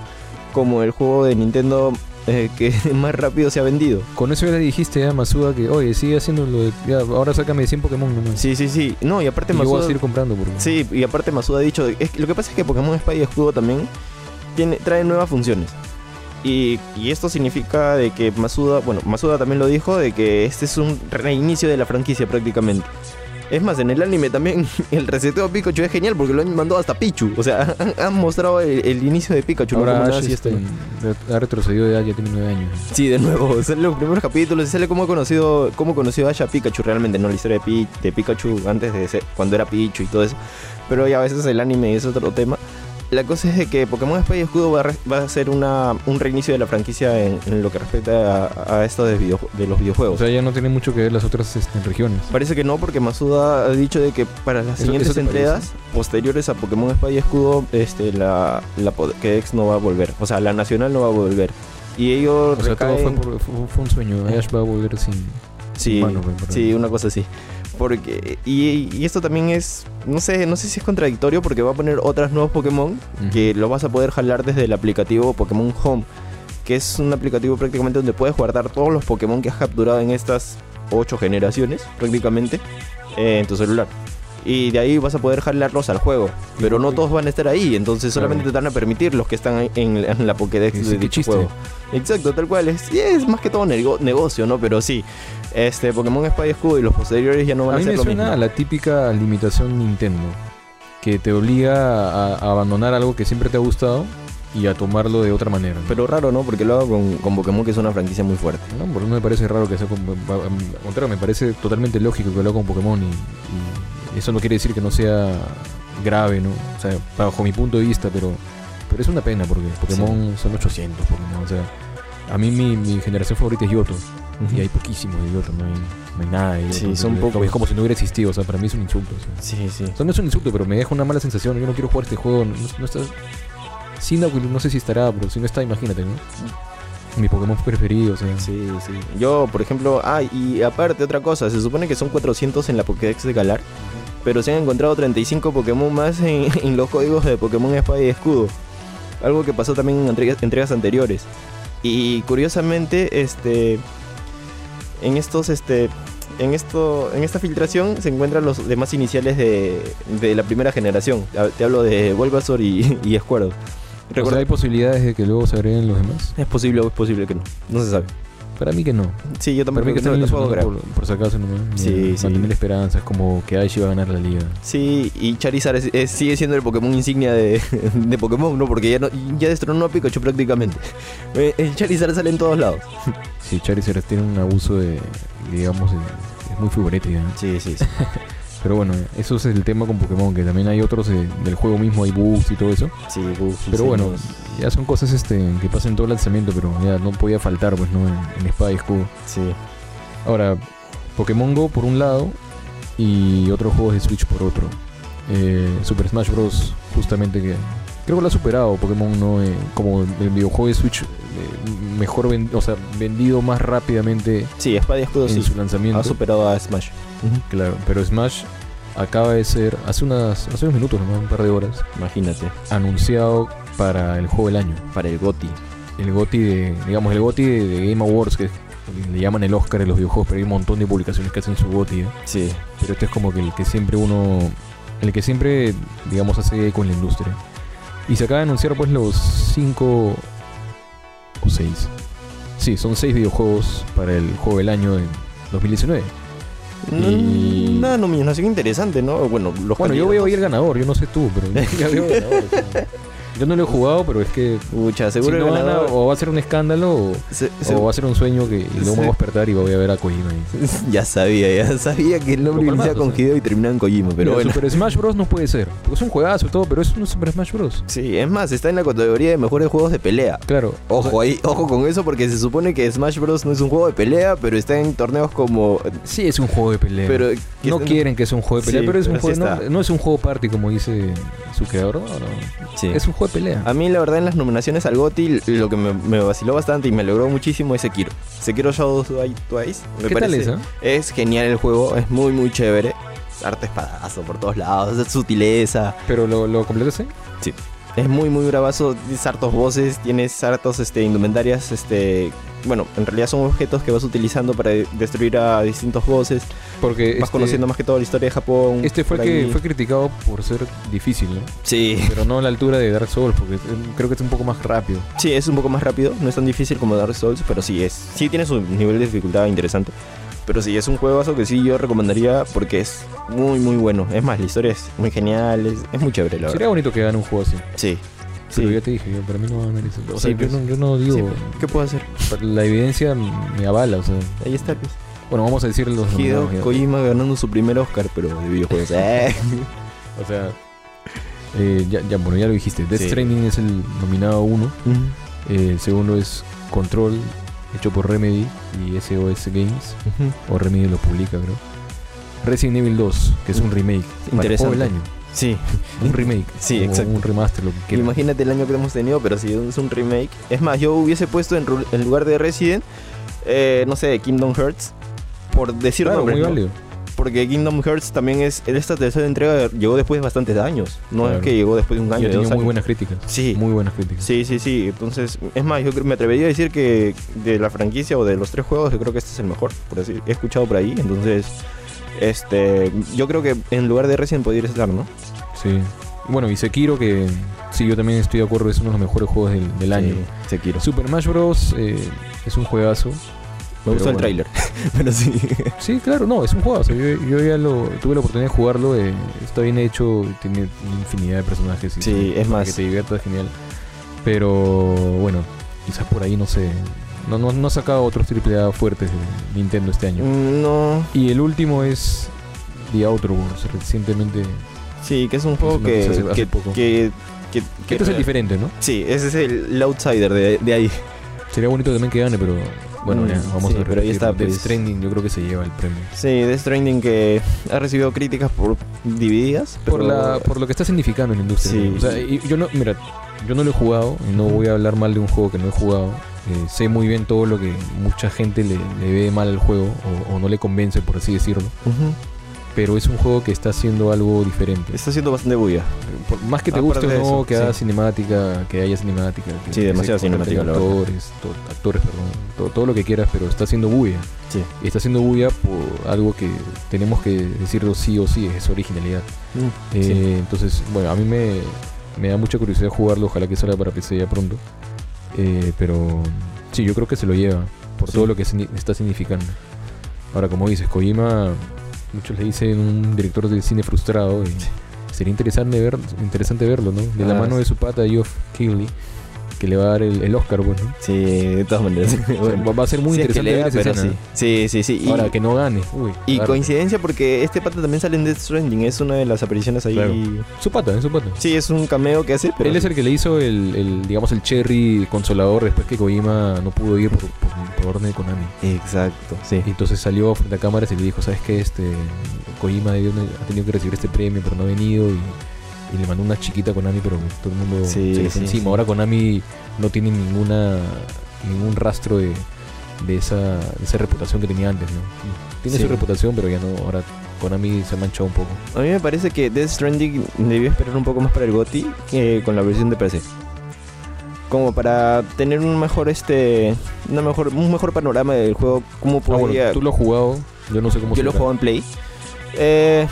como el juego de Nintendo eh, que más rápido se ha vendido. Con eso ya le dijiste a Masuda que, oye, sigue haciendo lo de. Ya, ahora sácame de 100 Pokémon nomás. Sí, sí, sí. No, y aparte y Masuda. Voy a seguir comprando. Porque... Sí, y aparte Masuda ha dicho. lo que pasa es que Pokémon Espada y Escudo también tiene, trae nuevas funciones. Y, y, esto significa de que Masuda, bueno, Masuda también lo dijo, de que este es un reinicio de la franquicia prácticamente. Es más, en el anime también el reseteo de Pikachu es genial porque lo han mandado hasta Pichu. O sea, han, han mostrado el, el inicio de Pikachu. ¿no? Ahora Como Ash, este, ha retrocedido de edad, ya tiene 9 años. Sí, de nuevo, salen los primeros capítulos y sale cómo ha conocido, cómo conoció Ash a Pikachu realmente, no la historia de, Pi- de Pikachu antes de ser, cuando era Pichu y todo eso. Pero ya a veces el anime es otro tema. La cosa es de que Pokémon Espada y Escudo va a, re- va a ser una, un reinicio de la franquicia en, en lo que respecta a, a esto de, video- de los O videojuegos. sea, ya no tiene mucho que ver las otras este, regiones. Parece que no, porque Masuda ha dicho de que para las ¿Eso- siguientes eso entregas posteriores a Pokémon Espada y Escudo, este, la, la Pokédex no va a volver. O sea, la nacional no va a volver. Y ellos O sea, todo fue, recaen- por- fue, fue un sueño. Ash va a volver sin. Sí, por sí, una cosa así. Porque y, y esto también es no sé, no sé si es contradictorio porque va a poner otros nuevos Pokémon que lo vas a poder jalar desde el aplicativo Pokémon Home, que es un aplicativo prácticamente donde puedes guardar todos los Pokémon que has capturado en estas ocho generaciones prácticamente eh, en tu celular. Y de ahí vas a poder jalarlos al juego. Pero no todos van a estar ahí, entonces solamente te van a permitir los que están en, en la Pokédex de dicho juego. Exacto, tal cual. Es, es más que todo nego- negocio, ¿no? Pero sí, este Pokémon Espada y Escudo y los posteriores ya no van A a, mí ser me lo suena mismo. a la típica limitación Nintendo, que te obliga a, a abandonar algo que siempre te ha gustado y a tomarlo de otra manera. ¿no? Pero raro, ¿no? Porque lo hago con, con Pokémon, que es una franquicia muy fuerte. No, por eso me parece raro que sea con, al contrario, me parece totalmente lógico que lo haga con Pokémon y, y eso no quiere decir que no sea grave, ¿no? O sea, bajo mi punto de vista, pero pero es una pena porque Pokémon son 800 Pokémon, o sea, a mí mi, mi generación favorita es Yoto y hay poquísimos de Yoto, no hay, no hay nada de Yoto. Sí, son pocos. Es como si no hubiera existido, o sea, para mí es un insulto. o sea. Sí, sí. O sea, no es un insulto, pero me deja una mala sensación. Yo no quiero jugar este juego. No, no está. Cyndaquil no sé si estará, pero si no está, imagínate, ¿no? Mi Pokémon preferido, o sea. Sí, sí. Yo, por ejemplo, ah, y aparte otra cosa, se supone que son 400 en la Pokédex de Galar, pero se han encontrado 35 Pokémon más en, en los códigos de Pokémon Espada y Escudo. Algo que pasó también en entregas, entregas anteriores. Y curiosamente, este en estos este en esto en esta filtración se encuentran los demás iniciales de, de la primera generación. Te hablo de Bulbasaur y, y Squirtle. O sea, hay posibilidades de que luego se agreguen los demás. es posible o es posible que no. No se sabe. Para mí que no. Sí, yo Para también mí que no, tampoco creo. por, por si acaso nomás. Sí, sí. Mantener esperanzas, como que Aishi va a ganar la liga. Sí, y Charizard es- es- sigue siendo el Pokémon insignia de, de Pokémon, ¿no? Porque ya, no, ya destronó a Pikachu prácticamente. Eh, El Charizard sale en todos lados. Sí, Charizard tiene un abuso de, digamos, es muy figuretti, ¿no? Sí, sí, sí. Pero bueno, eso es el tema con Pokémon, que también hay otros eh, del juego mismo, hay bugs y todo eso. Sí, uf, Pero bueno, no. ya son cosas este, que pasan en todo lanzamiento, pero ya no podía faltar, pues, ¿no? En, en Espada y Escudo. Sí. Ahora, Pokémon Go por un lado y otros juegos de Switch por otro. Eh, Super Smash Bros. justamente que creo que lo ha superado Pokémon no Eh, como el videojuego de Switch eh, mejor ven- o sea, vendido más rápidamente Sí, Espada y Escudo en sí. su lanzamiento. Ha superado a Smash. Claro, pero Smash acaba de ser hace unas hace unos minutos, ¿no? un par de horas, Imagínate. anunciado para el juego del año. Para el GOTI. el GOTY de, digamos, el GOTY de, de Game Awards, que le llaman el Oscar de los videojuegos, pero hay un montón de publicaciones que hacen su GOTY, ¿eh? Sí. pero este es como que el que siempre uno, el que siempre, digamos, hace con la industria. Y se acaba de anunciar pues los 5 o 6. Sí, son 6 videojuegos para el juego del año en 2019. No- Y- Una nominación interesante, ¿no? Bueno, los Bueno, yo veo ahí el candidatos- ganador, yo no sé tú, pero ya veo ganador. Yo no lo he jugado, pero es que Pucha, si seguro no gana, ganador. o va a ser un escándalo o, se- se- o va a ser un sueño que y luego me voy a despertar y voy a ver a Kojima ya sabía, ya sabía que el nombre iniciaba con sea. Hideo y terminaba en Kojima, pero Mira, bueno. Super Smash Bros. no puede ser. Porque es un juegazo y todo, pero es un Super Smash Bros. Sí, es más, está en la categoría de mejores juegos de pelea. Claro. o sea, Ojo ahí, ojo con eso porque se supone que Smash Bros no es un juego de pelea, pero está en torneos como sí es un juego de pelea. pero no quieren que sea un juego de pelea, Sí, pero es un pero juego, no, no es un juego party como dice su creador. No, no. Sí. Es un juego de pelea. A mí la verdad en las nominaciones al GOTY lo que me, me vaciló bastante y me alegró muchísimo es Sekiro. Sekiro Shadows Die Twice. Me ¿Qué tal parece, esa? Es genial el juego, es muy muy chévere. Es arte espadazo por todos lados, es sutileza. Pero lo, lo completaste. Es muy muy bravazo, tienes hartos voces, tienes hartos este, indumentarias, este, bueno, en realidad son objetos que vas utilizando para de- destruir a distintos bosses. Porque Vas este, conociendo más que todo la historia de Japón. Este fue que ahí. fue criticado por ser difícil, ¿no? Sí, Pero no a la altura de Dark Souls, porque creo que es un poco más rápido. sí, es un poco más rápido, no es tan difícil como Dark Souls, pero sí es, sí tiene su nivel de dificultad interesante. Pero sí, es un juegazo que sí yo recomendaría porque es muy, muy bueno. Es más, la historia es muy genial, es, es muy chévere, la Sería verdad. bonito que hagan un juego así. Sí. Pero Sí. ya te dije, yo, para mí no va a haber eso. O Sí, sea, pues. yo, no, yo no digo. Sí, ¿Qué puedo hacer? La evidencia me avala, o sea. Ahí está, pues. Bueno, vamos a decir los Hideo nominados. Kojima ganando su primer Oscar, pero de videojuegos. Eh. O sea, eh, ya, ya, bueno, ya lo dijiste. Death. Stranding es el nominado 1. el segundo es Control, hecho por Remedy y SOS Games. O Remedy lo publica, creo. Resident Evil 2, que es un remake. Para Interesante. del año. Sí. Un remake. Sí, exacto. Un remaster, lo que quieras. Imagínate el año que hemos tenido, pero si es un remake. Es más, yo hubiese puesto en, en lugar de Resident, eh, no sé, Kingdom Hearts. Por decir Claro, muy ¿no? Porque Kingdom Hearts también es. Esta tercera entrega llegó después de bastantes años. No Claro. es que llegó después de un año, de muy años. buenas críticas. Sí. Muy buenas críticas. Sí, sí, sí. Entonces, es más, yo me atrevería a decir que de la franquicia o de los tres juegos, yo creo que este es el mejor. Por así, he escuchado por ahí. Entonces, este, yo creo que en lugar de Resident podría estar, ¿no? Sí. Bueno, y Sekiro, que sí, yo también estoy de acuerdo, es uno de los mejores juegos del, del año. Sekiro. Super Smash Bros. eh, es un juegazo. Me gustó el bueno. tráiler. pero sí. Sí, claro, no, es un juegazo. Yo, yo ya lo tuve la oportunidad de jugarlo. eh, está bien hecho, tiene una infinidad de personajes. y Sí, todo, es más. Que te diviertas, genial. Pero bueno, quizás por ahí no sé. No, no, no ha sacado otros AAA fuertes de Nintendo este año. Mm, No. Y el último es The Outer Worlds, recientemente. Sí, que es un juego Es hace- poco. que, que- que- Este es el diferente, ¿no? Sí, ese es el, el outsider de, de ahí. Sería bonito también que gane, pero bueno, Mm, ya, vamos sí, a ver. pero ahí está, Death pues. Stranding yo creo que se lleva el premio. Sí, Death Stranding que ha recibido críticas por divididas. Por, pero- la, por lo que está significando en la industria. Sí. ¿no? O sea, yo no, mira, yo no lo he jugado no voy a hablar mal de un juego que no he jugado. Eh, sé muy bien todo lo que mucha gente le, le ve mal al juego o, o no le convence, por así decirlo. Ujú. Pero es un juego que está haciendo algo diferente. Está haciendo bastante bulla. Por más que te Aparte guste o no, que haga sí. cinemática, que haya cinemática. Que, Sí, demasiada cinemática. Actores, to- actores, perdón. Todo, todo lo que quieras, pero está haciendo bulla. Sí. Y está haciendo bulla por algo que tenemos que decirlo sí o sí, es originalidad. Eh, Sí. Entonces, bueno, a mí me, me da mucha curiosidad jugarlo, ojalá que salga para PC ya pronto. Eh, pero sí, yo creo que se lo lleva por Sí. todo lo que está significando. Ahora, como dices, Kojima, muchos le dicen un director de cine frustrado. Y sería interesante, ver, interesante verlo, ¿no? De la Ah, mano de su pata, Geoff Keighley, que le va a dar el, el Oscar, pues, ¿no? Sí, de todas maneras. Bueno, va- a ser muy sí, es que interesante le da, ver esa escena. sí. Sí, sí, sí. Y, Ahora, que no gane. Uy, y coincidencia porque este pata también sale en Death Stranding. Es una de las apariciones ahí. Claro. Su pata, es su pata. Sí, es un cameo que hace, pero... Él es el que le hizo el, el, digamos, el cherry consolador después que Kojima no pudo ir por, por- por orden de Konami. Exacto, sí. Y entonces salió frente a cámaras y le dijo, ¿sabes qué? Este, Kojima ha tenido que recibir este premio, pero no ha venido. Y, y le mandó una chiquita a Konami, pero todo el mundo Sí, se le fue sí, encima. sí. Ahora Konami no tiene ninguna ningún rastro de, de esa, de esa reputación que tenía antes, ¿no? Tiene su reputación, pero ya no, ahora Konami se ha manchado un poco. A mí me parece que Death Stranding debió esperar un poco más para el que con la versión de PC. Como para tener un mejor este una mejor un mejor panorama del juego cómo Ah, bueno, podría tú lo has jugado, yo no sé cómo Yo lo será. juego en Play. Eh,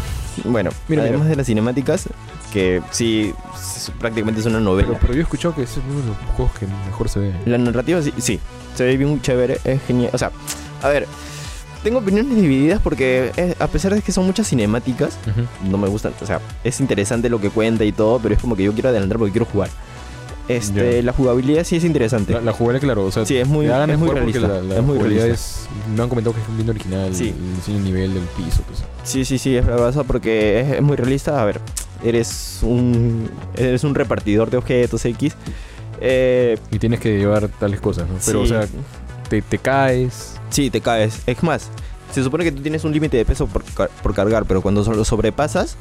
bueno, Mira, además mira. de las cinemáticas, que sí, s- prácticamente es una novela. Pero, pero yo he escuchado que es uno de los juegos que mejor se ve. La narrativa sí, sí, se ve bien chévere, es genial. O sea, a ver, tengo opiniones divididas porque eh, a pesar de que son muchas cinemáticas, no me gustan. O sea, es interesante lo que cuenta y todo, pero es como que yo quiero adelantar porque quiero jugar. Este, Ya. la jugabilidad sí es interesante. La, la jugabilidad, claro, o sea, Sí, es muy- es muy realista, la, la es muy realista. es. Me han comentado que es bien original, Sí. el de nivel del piso, pues. Sí, sí, sí, es verdad porque es, es muy realista. A ver, eres un eres un repartidor de objetos X. Eh, Y tienes que llevar tales cosas, ¿no? Pero, sí, o sea, te, te caes. sí, te caes. Es más, se supone que tú tienes un límite de peso por, car- por cargar, pero cuando lo sobrepasas,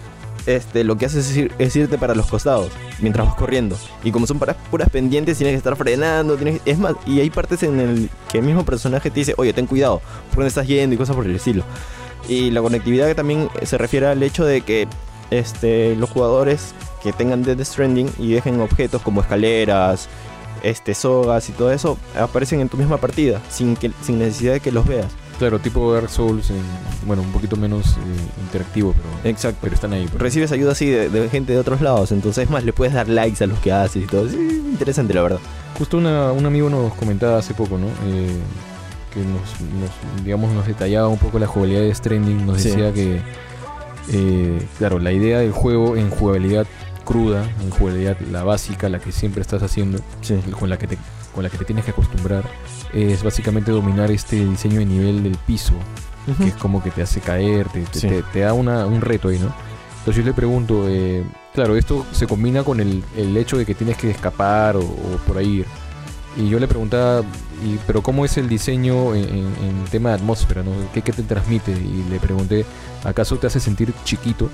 este, lo que haces es, ir- es irte para los costados mientras vas corriendo. Y como son para puras pendientes, tienes que estar frenando. Tienes, es más, y hay partes en el que el mismo personaje te dice, oye, ten cuidado, por dónde estás yendo y cosas por el estilo. Y la conectividad que también se refiere al hecho de que este, los jugadores que tengan Death Stranding y dejen objetos como escaleras, este, sogas y todo eso, aparecen en tu misma partida, sin, que, sin necesidad de que los veas. Claro, tipo Dark Souls, en- bueno, un poquito menos eh, interactivo, pero, Exacto. pero están ahí. Recibes ayuda así de, de gente de otros lados, entonces es más, le puedes dar likes a los que haces y todo. Sí, interesante, la verdad. Justo una- un amigo nos comentaba hace poco, ¿no? Eh, que nos, nos, digamos, nos detallaba un poco la jugabilidad de Stranding. Nos Sí. decía que, Eh, claro, la idea del juego en jugabilidad cruda, en jugabilidad la básica, la que siempre estás haciendo, con, la que te, con la que te tienes que acostumbrar, es básicamente dominar este diseño de nivel del piso, que es como que te hace caer, te, da una, un reto ahí, ¿no? Entonces yo le pregunto, eh, claro, esto se combina con el, el, hecho de que tienes que escapar o, por ahí ir. Y yo le preguntaba, y, pero ¿cómo es el diseño en, tema de atmósfera? ¿no? ¿Qué, ¿Qué, te transmite? Y le pregunté, ¿acaso te hace sentir chiquito?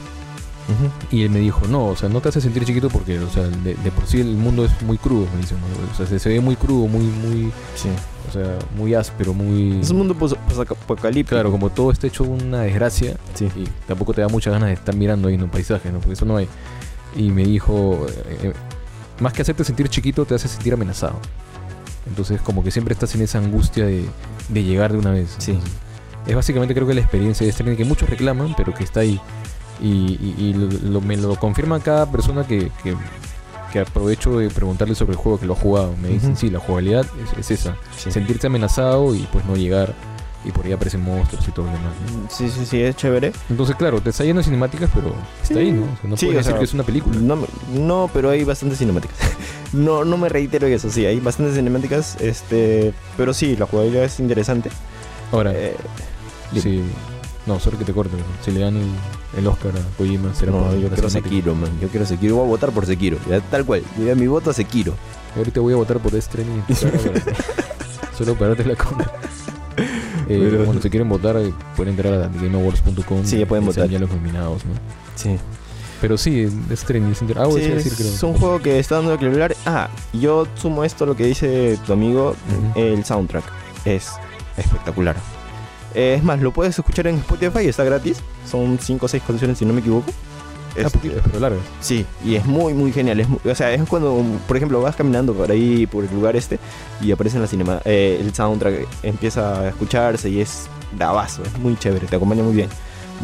Y él me dijo, no, o sea, no te hace sentir chiquito porque, o sea, de, por sí el mundo es muy crudo, me dice, o sea, se, ve muy crudo, muy, muy, sí. o sea, muy áspero, muy... Es un mundo apocalíptico. Claro, como todo está hecho una desgracia, sí. y tampoco te da muchas ganas de estar mirando ahí en un paisaje, ¿no? Porque eso no hay. Y me dijo, eh, más que hacerte sentir chiquito, te hace sentir amenazado. Entonces, como que siempre estás en esa angustia de, de llegar de una vez. Sí. es básicamente creo que la experiencia de este que muchos reclaman, pero que está ahí. Y, lo, me lo confirma cada persona que, que, aprovecho de preguntarle sobre el juego que lo ha jugado. Me dicen, sí, la jugabilidad es, esa. Sentirse amenazado y pues no llegar. Y por ahí aparecen monstruos y todo lo demás. Sí, sí, sí, es chévere. Entonces, claro, te está yendo cinemáticas, pero está ahí, ¿no? no puedes decir que es una película. No, no, pero hay bastantes cinemáticas. no, no me reitero eso, sí, hay bastantes cinemáticas. este Pero sí, la jugabilidad es interesante. Ahora, eh, sí. No, solo que te corte. Si le dan el, Oscar a Kojima, será No, yo quiero Sekiro, man. Yo quiero Sekiro. Voy a votar por Sekiro. tal cual. Yo voy a mi voto a Sekiro. Ahorita voy a votar por este training. solo para darte la contra. Eh, bueno, si quieren votar, eh, pueden entrar a gameawards.com. Sí, ya pueden votar. Ya los nominados, ¿no? Sí. Pero sí, es training. Ah, sí, decir, creo. Es un juego que está dando que hablar. Ah, yo sumo esto a lo que dice tu amigo. El soundtrack es espectacular. Eh, es más, lo puedes escuchar en Spotify, está gratis. Son 5 o 6 canciones, si no me equivoco. Es, ah, pero largo. Sí, y es muy, muy genial. Es o sea, es cuando, por ejemplo, vas caminando por ahí, por el lugar este, y aparece en la cinema, eh, el soundtrack empieza a escucharse y es bravazo, es muy chévere, te acompaña muy bien.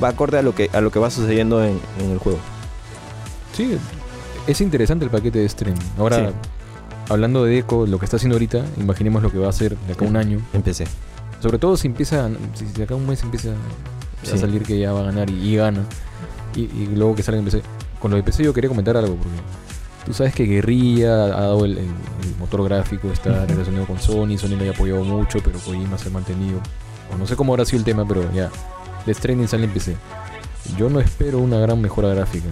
Va acorde a lo que, a lo que va sucediendo en, el juego. Sí, es interesante el paquete de stream. Ahora, hablando de Echo, lo que está haciendo ahorita, imaginemos lo que va a hacer de acá a un año. Empecé. Sobre todo si empieza, si de acá un mes empieza a salir que ya va a ganar y, gana. Y, luego que salga en PC. Con lo de PC yo quería comentar algo, porque tú sabes que Guerrilla ha dado el, motor gráfico, está relacionado con Sony, Sony le ha apoyado mucho, pero Kojima se ha mantenido. O no sé cómo habrá sido el tema, pero ya. Death Stranding sale en PC. Yo no espero una gran mejora gráfica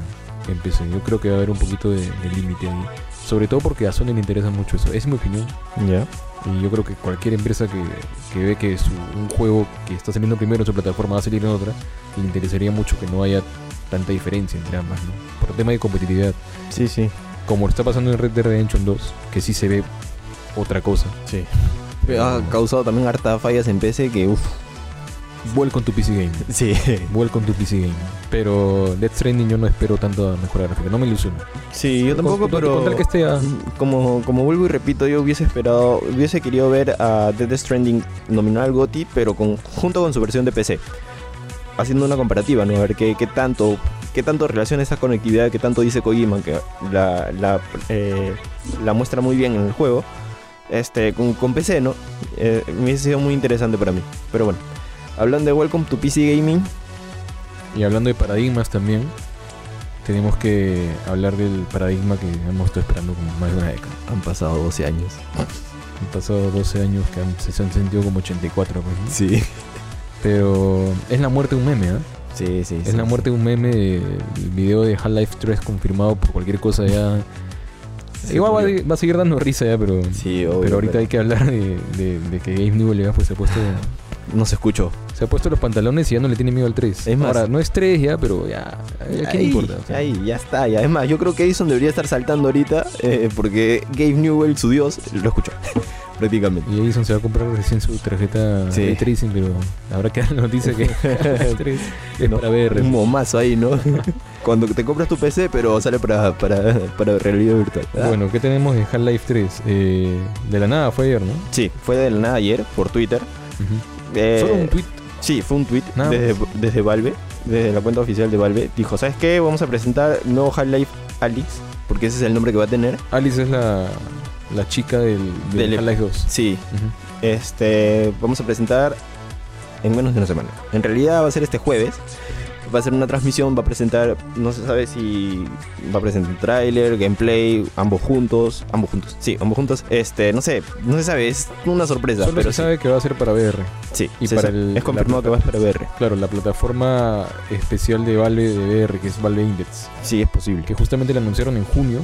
en PC. Yo creo que va a haber un poquito de, límite ahí. Sobre todo porque a Sony le interesa mucho eso. Es mi opinión. Ya. Y yo creo que cualquier empresa que, ve que su, un juego que está saliendo primero en su plataforma va a salir en otra, le interesaría mucho que no haya tanta diferencia entre ambas, ¿no? Por tema de competitividad. Sí, sí. Como está pasando en Red Dead Redemption 2, que sí se ve otra cosa. Sí. ha causado también harta fallas en PC que, uff, Vuelco con tu PC Game. Sí. Vuelco con tu PC Game. Pero Death Stranding yo no espero tanto mejora gráfica. No me ilusiono. Sí, yo tampoco, pero. que esté como, como vuelvo y repito, yo hubiese esperado. Hubiese querido ver a Death Stranding nominado al GOTY, pero con, junto con su versión de PC. Haciendo una comparativa, ¿no? A ver qué, qué tanto. ¿Qué tanto relaciona esa conectividad? ¿Qué tanto dice Kojima? Que la, la, eh, la muestra muy bien en el juego. Este, con, con PC, ¿no? Eh, me hubiese sido muy interesante para mí. Pero bueno. Hablando de Welcome to PC Gaming. Y hablando de paradigmas también, tenemos que hablar del paradigma que hemos estado esperando como más de una década. Han pasado 12 años. Han pasado 12 años que se han sentido como 84. Pues, Sí. Pero es la muerte de un meme, ¿eh? Sí, sí. Es la muerte de un meme. El video de Half-Life 3 confirmado por cualquier cosa ya. Igual va, a seguir dando risa ya, pero. Sí, pero ahorita hay que hablar de, que Game Newell ya pues, se ha puesto no se escuchó. Se ha puesto los pantalones y ya no le tiene miedo al 3. Es Ahora, no es 3 ya, pero ya. ¿A quién importa? Ahí, ya está. Ya. Es más, yo creo que Edison debería estar saltando ahorita eh, porque Gabe Newell, su dios, lo escuchó. prácticamente. Y Edison se va a comprar recién su tarjeta de tracing, pero habrá que dar la noticia que es para ver. Un momazo ahí, ¿no? Cuando te compras tu PC, pero sale para, para, para realidad virtual. Ah. Bueno, ¿qué tenemos de Half-Life 3? Eh, de la nada fue ayer, ¿no? Sí, fue de la nada ayer por Twitter. Eh, ¿Solo un tweet? Sí, fue un tweet desde, Valve, desde la cuenta oficial de Valve. Dijo, ¿sabes qué? Vamos a presentar nuevo Half-Life Alyx, porque ese es el nombre que va a tener. Alice es la, la chica del, del, Half-Life 2. Sí. Este, vamos a presentar en menos de una semana. En realidad va a ser este jueves. Va a ser una transmisión, va a presentar, no se sabe si va a presentar tráiler, gameplay, ambos juntos, ambos juntos, sí, ambos juntos, este, no sé, no se sabe, es una sorpresa. Solo pero se sabe que va a ser para VR. Sí, y para el- es confirmado que va a ser para VR. Claro, la plataforma especial de Valve de VR, que es Valve Index, Sí, es posible. que justamente la anunciaron en junio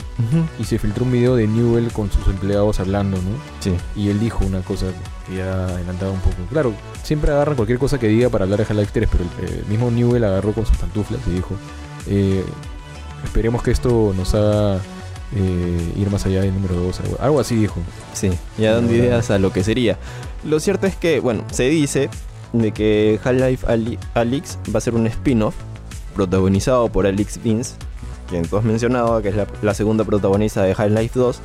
y se filtró un video de Newell con sus empleados hablando, ¿no? Sí. Y él dijo una cosa que ya adelantaba un poco. Claro, siempre agarran cualquier cosa que diga para hablar de Half-Life 3, pero el eh, mismo Newell agarró con sus pantuflas y dijo, eh, esperemos que esto nos haga eh, ir más allá del número 2. Algo, algo así dijo. Sí, ya dando ideas a lo que sería. Lo cierto es que, bueno, se dice de que Half-Life Alyx va a ser un spin-off protagonizado por Alex Vince, quien tú has mencionado, que es la, la segunda protagonista de Half-Life 2,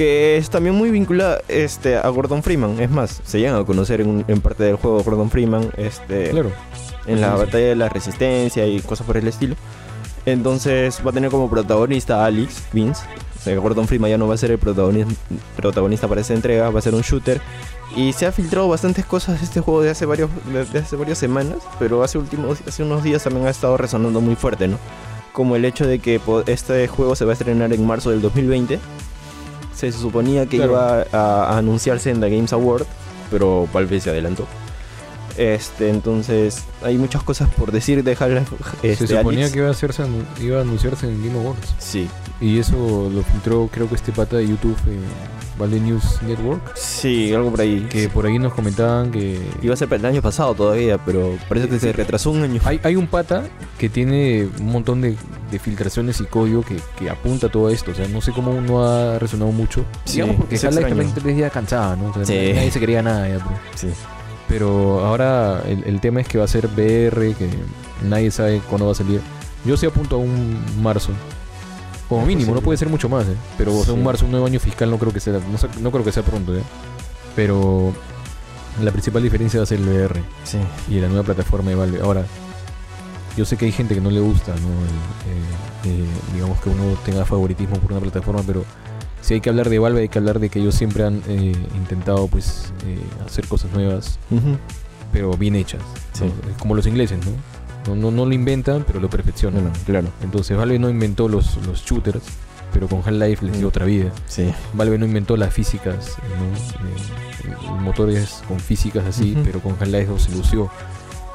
que es también muy vinculada este, a Gordon Freeman. Es más, se llegan a conocer en, en parte del juego Gordon Freeman este, Claro. en la Sí, sí. batalla de la resistencia y cosas por el estilo. Entonces va a tener como protagonista a Alex Vince. O sea, Gordon Freeman ya no va a ser el protagonista, protagonista para esa entrega, va a ser un shooter. Y se ha filtrado bastantes cosas de este juego de hace, varios, de, hace varias semanas, pero hace, últimos, hace unos días también ha estado resonando muy fuerte, ¿no? Como el hecho de que este juego se va a estrenar en marzo del 2020. Se suponía que Claro. iba a, a anunciarse en la Games Award, pero Valve se adelantó. Este, entonces hay muchas cosas por decir de Half-Life. Este, se suponía que iba a, hacerse, anu- iba a anunciarse en Game Awards. Sí, Y eso lo filtró creo que este pata de YouTube, eh, Valve News Network, sí, algo por ahí. que por ahí nos comentaban que... Iba a ser para el año pasado todavía, pero parece que se retrasó un año. Hay, hay un pata que tiene un montón de, de filtraciones y código que, que apunta a todo esto. O sea, no sé cómo no ha resonado mucho. Sí, Digamos porque Half-Life también ya cansada, ¿no? O sea, Sí. Nadie se quería nada ya, pero. Sí. Pero ahora el, el tema es que va a ser VR, que nadie sabe cuándo va a salir. Yo sí apunto a un marzo. Como mínimo, no puede ser mucho más, ¿eh? Pero o sea, un marzo, un nuevo año fiscal no creo que sea, no, creo que sea pronto, ¿eh? Pero la principal diferencia va a ser el VR Sí. y la nueva plataforma de Valve. Ahora, yo sé que hay gente que no le gusta, ¿no? El, eh, eh, digamos que uno tenga favoritismo por una plataforma, pero si hay que hablar de Valve, hay que hablar de que ellos siempre han eh, intentado, pues, eh, hacer cosas nuevas, pero bien hechas. Como los ingleses, ¿no? No, no, no lo inventan, pero lo perfeccionan. Claro. Entonces, Valve no inventó los, los shooters, pero con Half-Life les dio otra vida. Sí. Valve no inventó las físicas, ¿no? Eh, el motor es con físicas así, pero con Half-Life 2 se lució.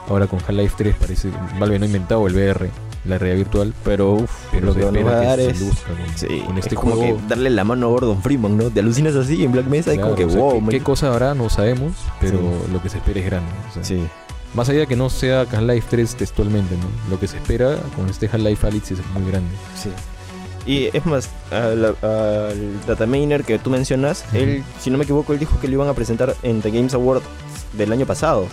Ahora con Half-Life 3 parece Valve no ha inventado el VR, la realidad virtual, Pero, pero lo que va a que dar se es. luzca con, Sí, con este es como juego. que darle la mano a Gordon Freeman, ¿no? Te alucinas así en Black Mesa y como que o sea, wow, ¿qué, cosa habrá? No sabemos, pero Sí. lo que se espera es grande. o sea, Sí. Más allá de que no sea Half-Life 3 textualmente, ¿no? Lo que se espera con este Half-Life Alyx es muy grande. Sí. Y es más, al, al dataminer que tú mencionas, él, si no me equivoco, él dijo que lo iban a presentar en The Games Award del año pasado.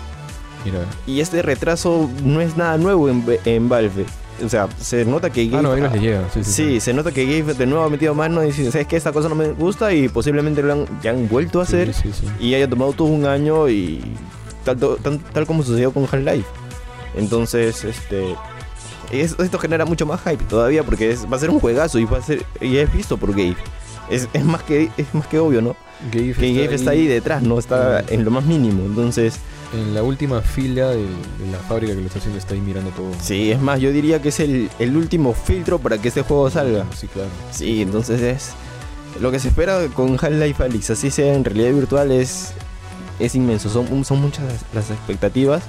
Mira, Y este retraso no es nada nuevo en, en Valve. O sea, se nota que ah, no, Gabe- a ellos les llega. Sí, sí, Sí, se nota que Gabe de nuevo ha metido mano y dice, ¿sabes qué? Esta cosa no me gusta y posiblemente lo han, ya han vuelto a Sí, hacer sí, sí. y haya tomado todo un año y tal, tal, tal como sucedió con Half-Life. Entonces, este... es- esto genera mucho más hype todavía porque es- va a ser un juegazo y va a ser y es visto por Gabe. Es, es más que es más que obvio, ¿no? Gabe Que Gabe está ahí detrás, no está en lo más mínimo. Entonces, En la última fila de, la fábrica que lo está haciendo, está ahí mirando todo. sí, es más, yo diría que es el, el último filtro para que este juego salga. Sí, claro. Sí, entonces es lo que se espera con Half-Life Alyx, así sea en realidad virtual, es, es inmenso. Son, son muchas las expectativas.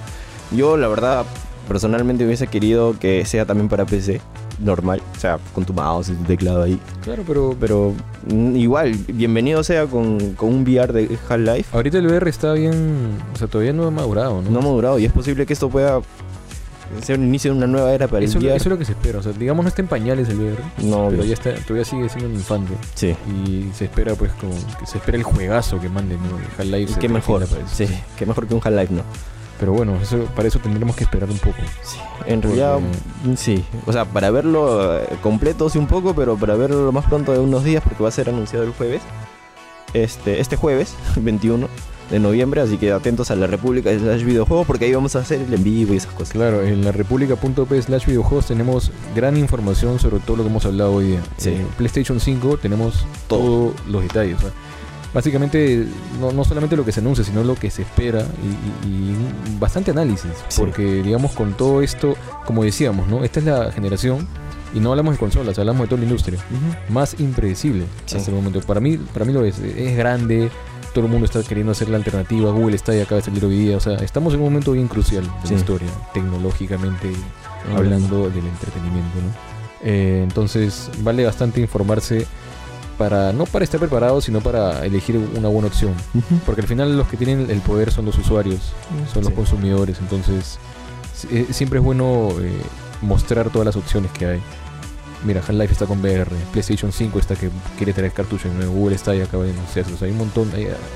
Yo, la verdad, personalmente hubiese querido que sea también para PC, normal, o sea, con tu mouse y tu teclado ahí. Claro, pero, Pero mm, igual, bienvenido sea con, con un VR de Half-Life. ahorita el VR está bien. O sea, todavía no ha madurado, ¿no? No ha madurado y es posible que esto pueda ser un inicio de una nueva era para eso, el eso es lo que se espera. O sea, digamos, no está en pañales el VR. no, Pero ya está, todavía sigue siendo un infante. sí. Y se espera, pues, como que se espera el juegazo que manden, ¿no? El Half-Life. Qué mejor, sí, qué mejor que un Half-Life, ¿no? Pero bueno, eso, para eso tendremos que esperar un poco. Sí, en realidad mm, sí. O sea, para verlo eh, completo sí un poco, pero para verlo lo más pronto de unos días porque va a ser anunciado el jueves. Este, este jueves, 21 de noviembre, así que atentos a la República de Slash Videojuegos porque ahí vamos a hacer el en vivo y esas cosas. Claro, en la república.p slash videojuegos tenemos gran información sobre todo lo que hemos hablado hoy día. Sí. En PlayStation 5 tenemos Todo. todos los detalles. básicamente no, solamente lo que se anuncia, sino lo que se espera y, bastante análisis, porque digamos con todo esto, como decíamos, ¿no? Esta es la generación y no hablamos de consolas, hablamos de toda la industria, más impredecible hasta el momento. Para mí, para mí lo es, es grande, todo el mundo está queriendo hacer la alternativa, Google está y acaba de salir hoy día, o sea, estamos en un momento bien crucial de la historia, tecnológicamente hablando del entretenimiento, ¿no? Eh, entonces vale bastante informarse para no para estar preparado, sino para elegir una buena opción. Porque al final los que tienen el poder son los usuarios, son los consumidores. Entonces eh, siempre es bueno eh, mostrar todas las opciones que hay. Mira, Half-Life está con VR, PlayStation 5 está que quiere traer cartuchos Google está y acaba de sea, hay un montón,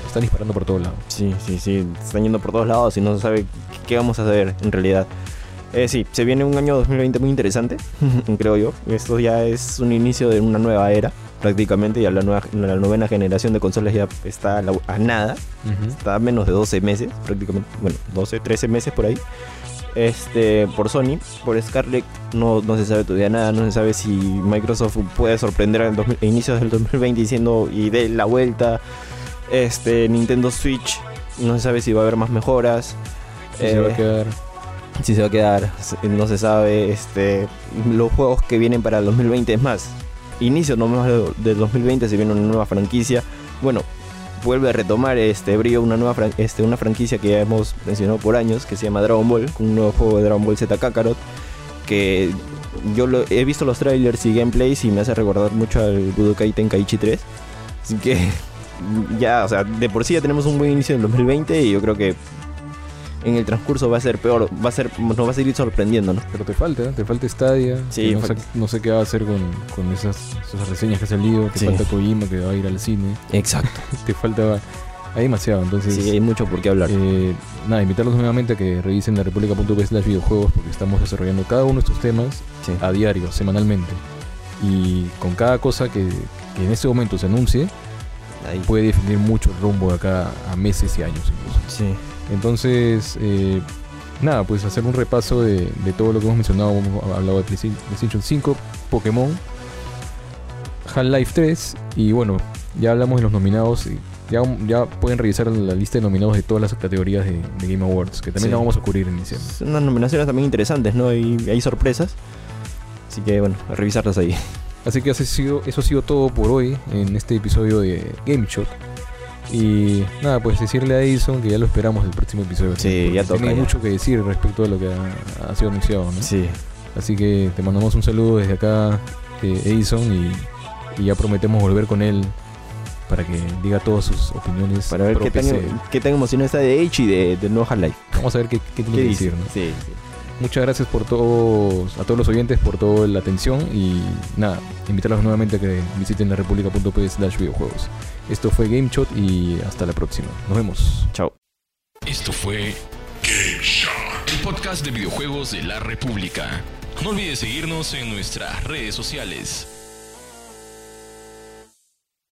están disparando por todos lados. Sí, sí, sí, están yendo por todos lados y no se sabe qué vamos a hacer en realidad. Eh, sí, se viene un año 2020 muy interesante, creo yo. Esto ya es un inicio de una nueva era, prácticamente. Ya la, nueva, la novena generación de consolas ya está a, nada. Está a menos de 12 meses, prácticamente. Bueno, 12, 13 meses por ahí. Este, por Sony, por Scarlett, no, no se sabe todavía nada. No se sabe si Microsoft puede sorprender a inicios del 2020 diciendo y de la vuelta. Este, Nintendo Switch, no se sabe si va a haber más mejoras. se va a eh, quedar si se va a quedar, no se sabe. Este, los juegos que vienen para el 2020 es más. Inicio nomás del 2020 se viene una nueva franquicia. Bueno, vuelve a retomar este brillo una nueva este, una franquicia que ya hemos mencionado por años que se llama Dragon Ball, un nuevo juego de Dragon Ball Z Kakarot que yo he visto los trailers y gameplays y me hace recordar mucho al Budokai Tenkaichi 3. Así que ya, o sea, de por sí ya tenemos un buen inicio en 2020 y yo creo que en el transcurso va a ser peor, va a ser, nos va a seguir sorprendiendo, ¿no? Pero te falta, te falta Stadia. Sí, no, Sé, qué va a hacer con, con esas, esas, reseñas que ha salido. Te falta Kojima que va a ir al cine. Exacto. te falta. Hay demasiado, entonces. Sí, hay mucho por qué hablar. Eh, nada, invitarlos nuevamente a que revisen la república.p slash videojuegos porque estamos desarrollando cada uno de estos temas a diario, semanalmente. Y con cada cosa que, que en este momento se anuncie, Ahí. puede definir mucho el rumbo de acá a meses y años incluso. Sí. Entonces, eh, nada, pues hacer un repaso de, todo lo que hemos mencionado. Hemos hablado de PlayStation 5, Pokémon, Half-Life 3 y bueno, ya hablamos de los nominados. Y ya, ya pueden revisar la lista de nominados de todas las categorías de, Game Awards, que también la vamos a cubrir en diciembre. Son unas nominaciones también interesantes, ¿no? Y hay sorpresas. Así que bueno, a revisarlas ahí. Así que eso ha, sido, eso ha sido todo por hoy en este episodio de Game Shot. Y nada, pues decirle a Edison que ya lo esperamos el próximo episodio. Sí, ya toca. Tiene mucho que decir respecto a lo que ha, sido anunciado, ¿no? Sí. Así que te mandamos un saludo desde acá, eh, Edison, y, ya prometemos volver con él para que diga todas sus opiniones. Para ver qué tan, qué tan emocionado está de H y de, de No Life. Vamos a ver qué, qué tiene que decir, ¿no? Sí, sí. Muchas gracias por todos, a todos los oyentes por toda la atención y nada, invitarlos nuevamente a que visiten la slash videojuegos. Esto fue Game Shot y hasta la próxima. Nos vemos. Chao. Esto fue Game Shot, el podcast de videojuegos de la República. No olvides seguirnos en nuestras redes sociales.